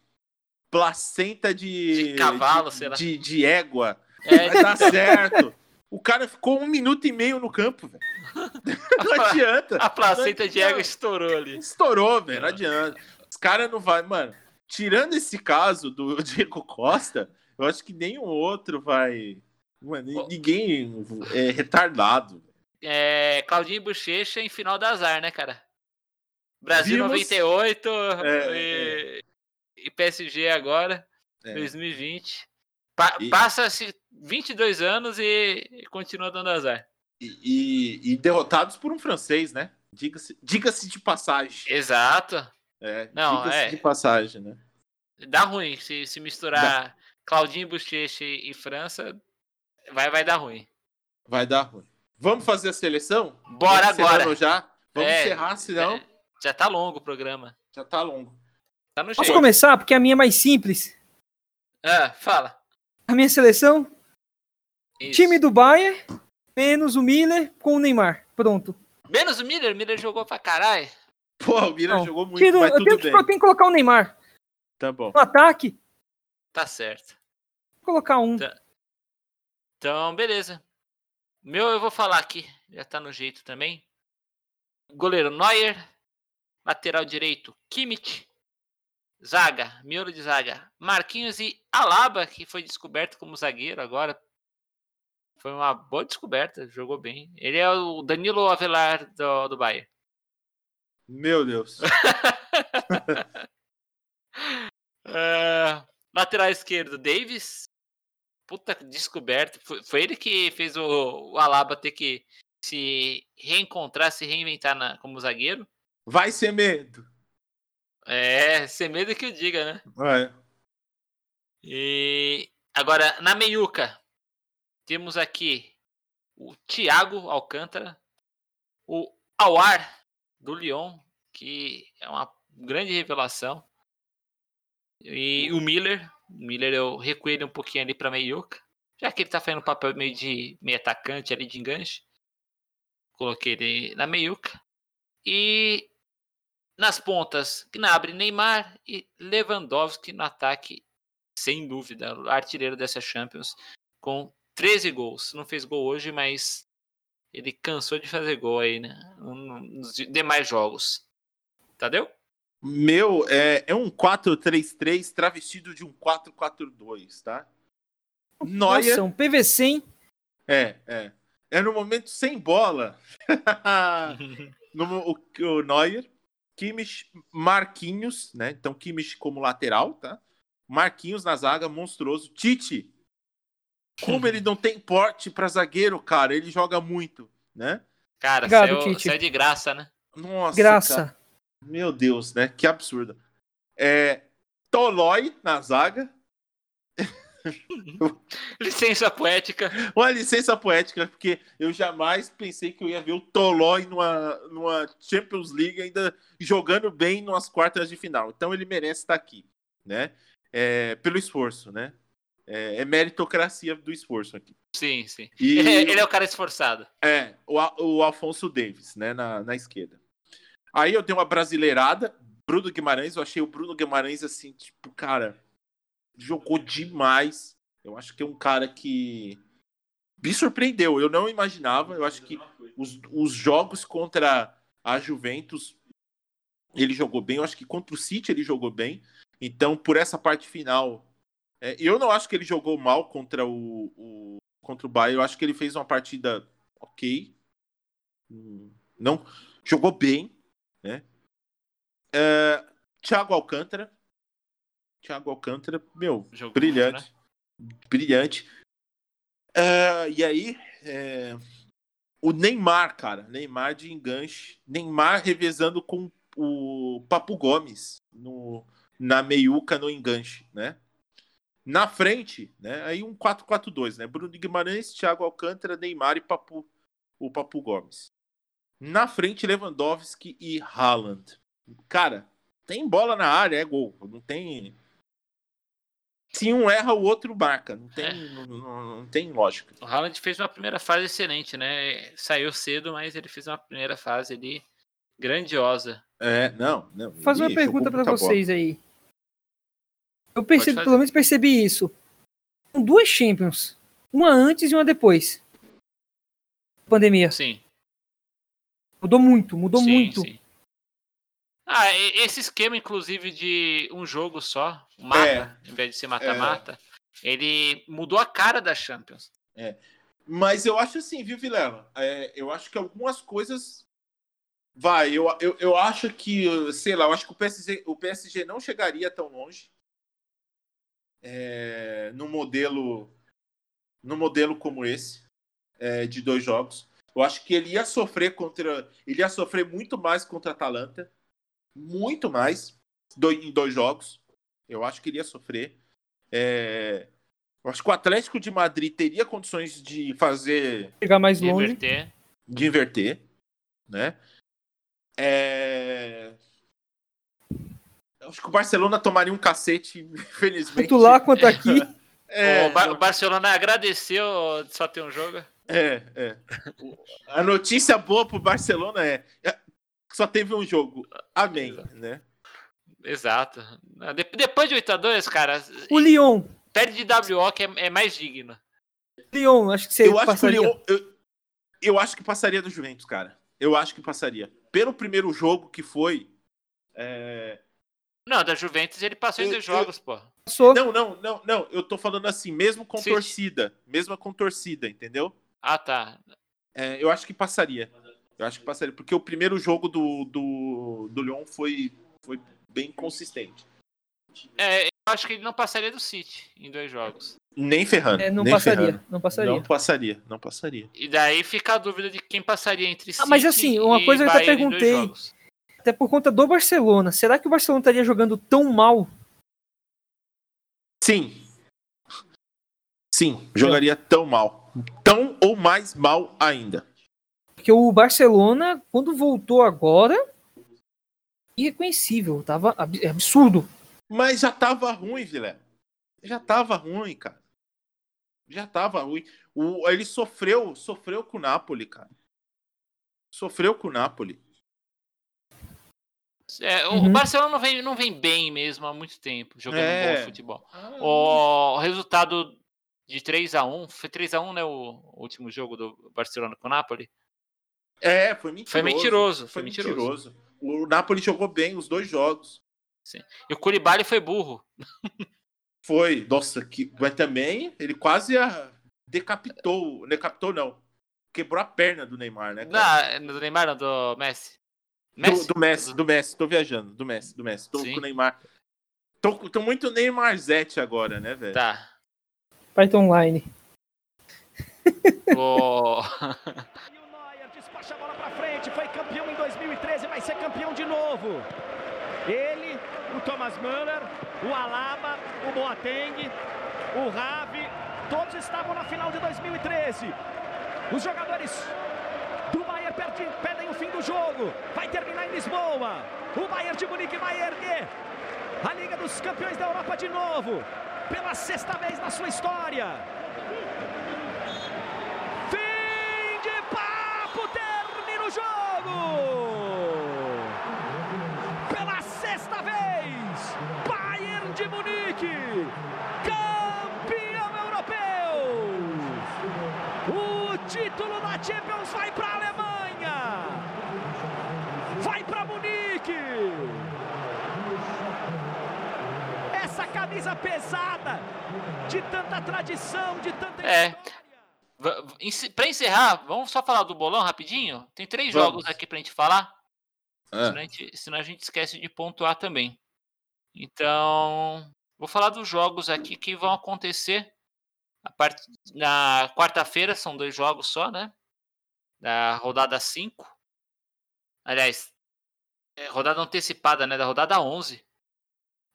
placenta de De cavalo, de, sei lá. de, de égua. É, Vai dar certo. O cara ficou um minuto e meio no campo, velho. Não adianta. a placenta de Não. égua estourou ali. Estourou, velho. Não adianta. Os caras não vai. Mano, tirando esse caso do Diego Costa, eu acho que nenhum outro vai. Mano, ninguém é retardado. É, Claudinho Bochecha em final da azar, né, cara? Brasil Vimos. 98 É, e, e PSG agora, É. 2020. Pa- E- Passa-se 22 anos e, continua dando azar. E, e- e derrotados por um francês, né? Diga-se diga de passagem. Exato. É, Não, diga-se é. de passagem, né? Dá ruim se, se misturar Claudinho Bochecha e, França. Vai, vai dar ruim. Vai dar ruim. Vamos fazer a seleção? Bora Vamos agora. já? Vamos É, encerrar, senão É, já tá longo o programa. já tá longo. Tá no Posso jeito. começar? Porque a minha é mais simples. Ah, fala. A minha seleção, Isso. time do Bayern, menos o Miller com o Neymar. Pronto. Menos o Miller, o Miller jogou pra caralho. Pô, o Mira Não, jogou muito, Tiro- mas eu, tudo tenho que, bem. eu tenho que colocar o Neymar. Tá bom. No ataque, Tá certo. vou colocar um. Tá. Então, beleza. Meu, eu vou falar aqui. Já tá no jeito também. Goleiro Neuer. Lateral direito, Kimmich. Zaga, miolo de zaga, Marquinhos e Alaba, que foi descoberto como zagueiro agora. Foi uma boa descoberta, jogou bem. Ele é o Danilo Avelar do, do Bayern. Meu Deus. Ah, lateral esquerdo, Davis. Puta descoberto. Foi, foi ele que fez o, o Alaba ter que se reencontrar, se reinventar na- como zagueiro. Vai ser medo. É, sem medo que eu diga, né? Vai. E agora, na meiuca, temos aqui o Thiago Alcântara, o Awar do Lyon, que é uma grande revelação, e o Miller. O Miller eu recuo ele um pouquinho ali para meiuca, já que ele tá fazendo um papel meio de meio atacante ali de enganche. Coloquei ele na meiuca. E nas pontas, Gnabry, Neymar e Lewandowski no ataque sem dúvida, o artilheiro dessa Champions, com 13 gols. Não fez gol hoje, mas ele cansou de fazer gol aí, né? Nos demais jogos. Tadeu? Meu, é, é um 4-3-3 travestido de um 4-4-2, tá? Neuer. Nossa, um PVC, hein? É, é. É no momento sem bola. no, o, o Neuer, Kimmich, Marquinhos, né? Então Kimmich como lateral, tá? Marquinhos na zaga, monstruoso. Tite, como ele não tem porte para zagueiro, cara, ele joga muito, né? Cara, Obrigado, saiu, Tite. saiu de graça, né? Nossa, Graça. cara. Meu Deus, né? Que absurdo. É, Tolói na zaga. Licença poética. Uma licença poética, porque eu jamais pensei que eu ia ver o Tolói numa, numa Champions League ainda jogando bem nas quartas de final. Então ele merece estar aqui, né? É, pelo esforço, né? É, é meritocracia do esforço aqui. Sim, sim. E Ele, é- o cara esforçado. é, o, o Alfonso Davis, né, na, na esquerda. Aí eu dei uma brasileirada, Bruno Guimarães, eu achei o Bruno Guimarães assim, tipo, cara, jogou demais. Eu acho que é um cara que me surpreendeu. Eu não imaginava. Eu acho que os, os jogos contra a Juventus ele jogou bem. Eu acho que contra o City ele jogou bem. Então, por essa parte final, é, eu não acho que ele jogou mal contra o, o contra o Bayern. Eu acho que ele fez uma partida ok. Hum, Não jogou bem, né? É, Thiago Alcântara. Thiago Alcântara, meu, Jogou brilhante. Brilhante. É, e aí, é, o Neymar, cara. Neymar de enganche. Neymar revezando com o Papo Gomes no, na meiuca no enganche, né? Na frente, né? Aí um 4-4-2, né? Bruno Guimarães, Thiago Alcântara, Neymar e Papu, o Papu Gomes. Na frente, Lewandowski e Haaland. Cara, tem bola na área, é gol. Não tem. Se um erra, o outro marca. Não tem, É. não, não- não tem lógica. O Haaland fez uma primeira fase excelente, né? Saiu cedo, mas ele fez uma primeira fase ali grandiosa. É, não, não. Vou fazer uma pergunta pra muita bola. vocês aí. Eu percebi, pelo menos percebi isso. São duas Champions. Uma antes e uma depois. Pandemia. Sim. Mudou muito, mudou sim, muito. sim. Ah, esse esquema, inclusive, de um jogo só, mata, É. em vez de ser mata-mata, ele mudou a cara da Champions. Mas eu acho assim, viu, Vilela? É, eu acho que algumas coisas. Vai, eu, eu, eu acho que, sei lá, eu acho que o PSG, o PSG não chegaria tão longe é, no modelo no modelo como esse é, de dois jogos. Eu acho que ele ia sofrer contra. Ele ia sofrer muito mais contra a Atalanta. Muito mais do- em dois jogos. Eu acho que ele ia sofrer. É, eu acho que o Atlético de Madrid teria condições de fazer Chegar mais longe. Reverter. de inverter, né? É... Eu acho que o Barcelona tomaria um cacete, infelizmente. Tanto lá quanto aqui. É, o, Ba- o Barcelona agradeceu de só ter um jogo. é, é. A notícia boa pro Barcelona é, só teve um jogo. Amém, né? Exato. De- depois de 8x2, cara, O Lyon. perde de WO que é, é mais digno. Lyon, acho que você Eu acho que o passaria. Lyon, eu, eu acho que passaria do Juventus, cara. Eu acho que passaria. Pelo primeiro jogo que foi. é, Não, da Juventus ele passou em Eu- dois eu- jogos, pô. Passou. Não, não, não, não. Eu tô falando assim, mesmo com Sim. torcida. Mesmo com torcida, entendeu? Ah, tá. É, eu acho que passaria. Eu acho que passaria. Porque o primeiro jogo do, do, do Lyon foi, foi bem consistente. É, eu acho que ele não passaria do City em dois jogos. Nem ferrando. É, não nem passaria. ferrando. Não passaria. Não passaria, não passaria. E daí fica a dúvida de quem passaria entre City Ah, mas assim, uma e coisa que eu até perguntei. Até por conta do Barcelona. Será que o Barcelona estaria jogando tão mal? Sim. Sim, jogaria tão mal. Tão ou mais mal ainda. Porque o Barcelona, quando voltou agora, irreconhecível. Tava é absurdo. Mas já tava ruim, Vilé. Já tava ruim, cara. Já tava ruim. O, ele sofreu, sofreu com o Napoli, cara. Sofreu com o Napoli. É, o Uhum. Barcelona não vem, não vem bem mesmo há muito tempo jogando É. bom futebol. O resultado de 3 a 1 Foi 3 a 1 né? O último jogo do Barcelona com o Napoli. É, foi mentiroso. Foi mentiroso. Foi Foi mentiroso. mentiroso. O Napoli jogou bem os dois jogos. E o Koulibaly foi burro. Foi, nossa, que, mas também ele quase a, decapitou, decapitou não, quebrou a perna do Neymar, né? cara? Não, do Neymar, não, do Messi. Do, do Messi, do Messi, tô viajando, do Messi, do Messi, tô Sim. com o Neymar. Tô, tô muito Neymarzete agora, né, velho? Tá. Python Online. O... Despacha a bola pra frente, foi campeão em 2013, vai ser campeão de novo. Ele, o Thomas Müller, o Alaba, o Boateng, o Ravi, todos estavam na final de 2013. Os jogadores do Bayern pedem o fim do jogo. Vai terminar em Lisboa. O Bayern de Munique vai erguer a Liga dos Campeões da Europa de novo, pela sexta vez na sua história. Pela sexta vez, Bayern de Munique, campeão europeu! O título da Champions vai para a Alemanha! Vai para Munique! Essa camisa pesada, de tanta tradição, de tanta É. Pra encerrar, vamos só falar do bolão rapidinho? Tem três Vamos. jogos aqui pra gente falar. Ah. Senão, a gente, senão a gente esquece de pontuar também. Então, vou falar dos jogos aqui que vão acontecer a part... na quarta-feira, são dois jogos só, né? Da rodada 5. Aliás, é rodada antecipada, né? Da rodada 11.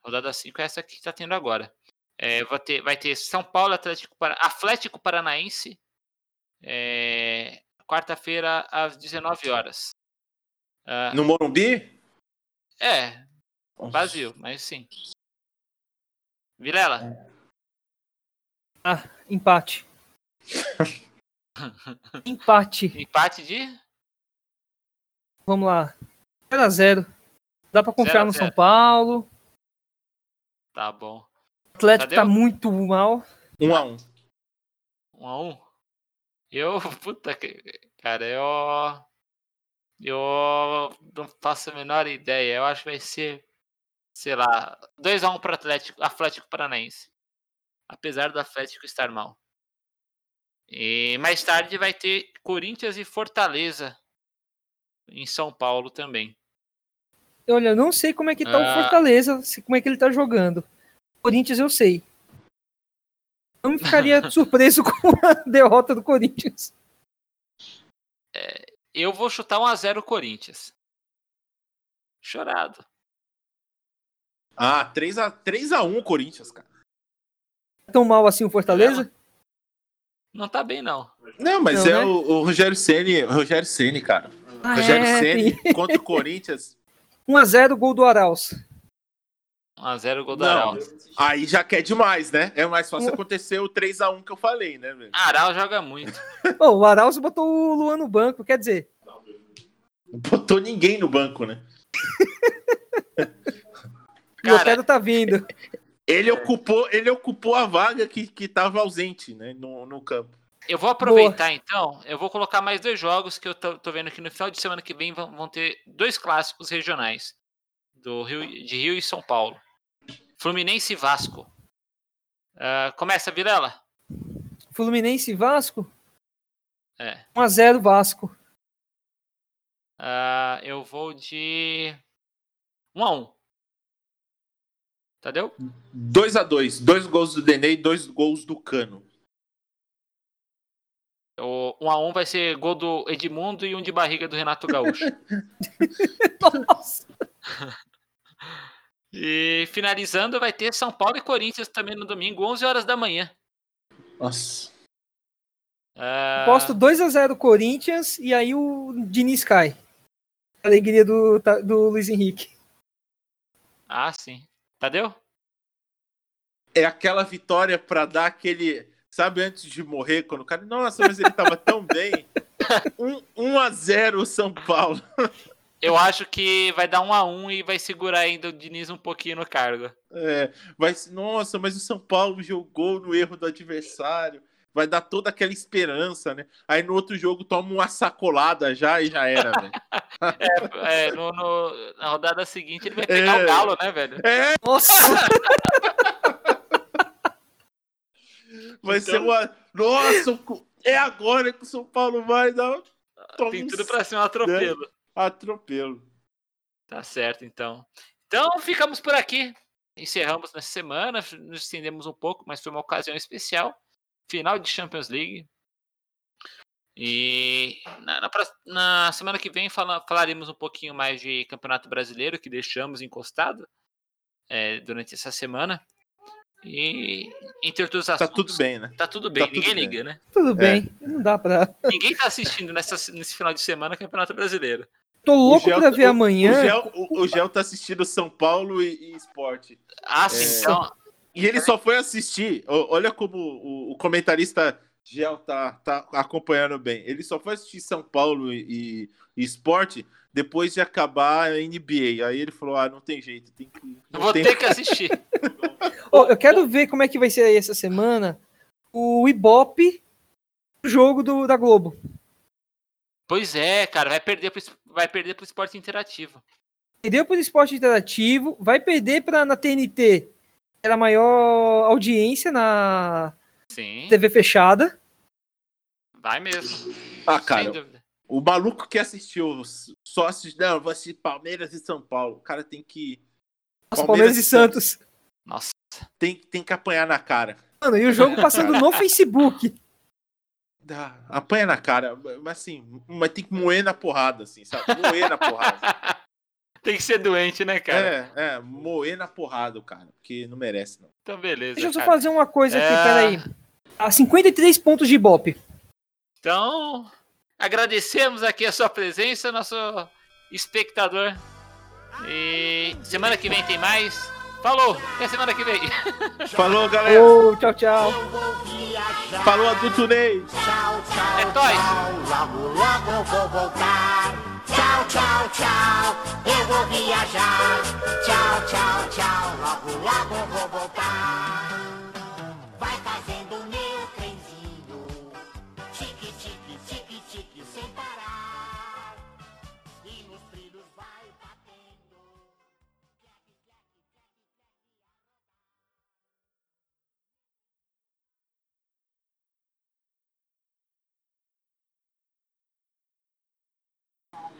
Rodada 5 é essa que está tendo agora. É, vai, ter, vai ter São Paulo, Atlético, Para- Atlético Paranaense. É, Quarta-feira, às 19 horas. Ah, No Morumbi? é, vazio, mas sim. Vilela, Ah, empate. empate. empate de Vamos lá. 0x0. Dá pra confiar 0 a no 0. São Paulo. Tá bom. O Atlético Cadê tá o- muito mal. Um a um. Um a um. Eu, puta que. Cara, eu. Eu não faço a menor ideia. Eu acho que vai ser. Sei lá. 2x1 pro Atlético, Atlético Paranaense. Apesar do Atlético estar mal. E mais tarde vai ter Corinthians e Fortaleza. Em São Paulo também. Olha, eu não sei como é que tá Ah. o Fortaleza, como é que ele tá jogando. Corinthians eu sei. Eu não ficaria surpreso com a derrota do Corinthians. Eu vou chutar 1x0 Corinthians. Chorado. Ah, 3x1 3 a 1 Corinthians, cara. Tão mal assim o Fortaleza? Não tá bem, não. Não, mas Não, é né? o, o Rogério Ceni, Rogério Ceni, cara. Ah, Rogério é, Ceni tem- contra o Corinthians. 1x0 gol do Arauz. 1x0 gol do Aral. aí já quer demais, né? É mais fácil acontecer o 3 a 1 que eu falei, né, velho? Aral joga muito. O Arauz botou o Luan no banco, quer dizer, Não botou ninguém no banco, né? o Cara, Otero tá vindo. Ele ocupou, ele ocupou a vaga que, que tava ausente, né, no, no campo. Eu vou aproveitar então, eu vou colocar mais dois jogos que eu tô, tô vendo que no final de semana que vem vão, vão ter dois clássicos regionais do Rio, de Rio e São Paulo. Fluminense e Vasco. Ah, começa, Virela. Fluminense e Vasco? É. 1x0 Vasco. Ah, eu vou de 1 a 1. Entendeu? 2 a 2 dois gols do Denê e dois gols do Cano. O 1 a 1 vai ser gol do Edmundo e um de barriga do Renato Gaúcho. Nossa. e finalizando vai ter São Paulo e Corinthians também no domingo, 11 horas da manhã. Nossa. Ah, Posto 2x0 Corinthians e aí o Diniz cai. Alegria do, Ta- do Luiz Henrique. Ah, sim. Tadeu? É aquela vitória pra dar aquele. Sabe, antes de morrer, quando o cara. Nossa, mas ele tava tão bem. 1 um, um a 0 São Paulo. Eu acho que vai dar um a um e vai segurar ainda o Diniz um pouquinho no cargo. É, vai, nossa, mas o São Paulo jogou no erro do adversário. Vai dar toda aquela esperança, né? Aí no outro jogo toma uma sacolada já e já era, velho. É, é, no, no- na rodada seguinte ele vai pegar É. o Galo, né, velho? Nossa! Vai ser uma. Nossa, é agora que o São Paulo vai dar. Toma Tem tudo pra ser um atropelo. Atropelo. Tá certo, então. Então ficamos por aqui. Encerramos nessa semana, nos estendemos um pouco, mas foi uma ocasião especial. Final de Champions League. E na, na na semana que vem fala- falaremos um pouquinho mais de Campeonato Brasileiro, que deixamos encostado é, durante essa semana. E entre outros Tá assuntos. tudo bem, né? Tá tudo bem, Tá tudo ninguém bem. liga, né? Tudo bem, não dá pra. Ninguém tá assistindo nessa, nesse final de semana Campeonato Brasileiro. Tô louco Gel- pra ver o- amanhã. O Gel, o, o Gel tá assistindo São Paulo e, e esporte. Ah, sim, É. então. E ele só foi assistir. Olha como o, o comentarista Gel tá, tá acompanhando bem. Ele só foi assistir São Paulo e, e- esporte depois de acabar a NBA. Aí ele falou: ah, não tem jeito, tem que. não Vou tem- ter que assistir. Ô, eu quero ver como é que vai ser aí essa semana o Ibope jogo do, da Globo. Pois é, cara, vai perder pro, vai perder pro esporte interativo. Perdeu pro esporte interativo, vai perder pra, na TNT, era a maior audiência na Sim, TV fechada. vai mesmo. Ah, Sem cara, dúvida. o maluco que assistiu só assistiu. Não, eu vou assistir Palmeiras e São Paulo. O cara tem que. Nossa, Palmeiras e Santos. Nossa, Tem, tem que apanhar na cara. Mano, e o jogo passando no Facebook. Dá, apanha na cara, mas assim, mas tem que moer na porrada, assim, sabe? Moer na porrada. tem que ser doente, né, cara? É, é, moer na porrada, cara, porque não merece, não. Então, beleza. Deixa eu só cara. fazer uma coisa aqui, É. peraí. A 53 pontos de Ibope. Então, agradecemos aqui a sua presença, nosso espectador. E semana que vem tem mais. Falou, até semana que vem. Falou, galera. Ô, tchau, tchau. Falou, adulto Ney. É nóis. Logo, logo eu vou voltar. Tchau, tchau, tchau. Eu vou viajar. Tchau, tchau, tchau. Logo, logo eu vou voltar.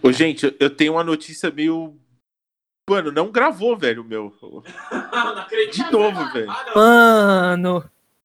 Ô, gente, eu tenho uma notícia meio. Mano, não gravou, velho, o meu. não acredito. De novo, velho. Ah, não. Mano.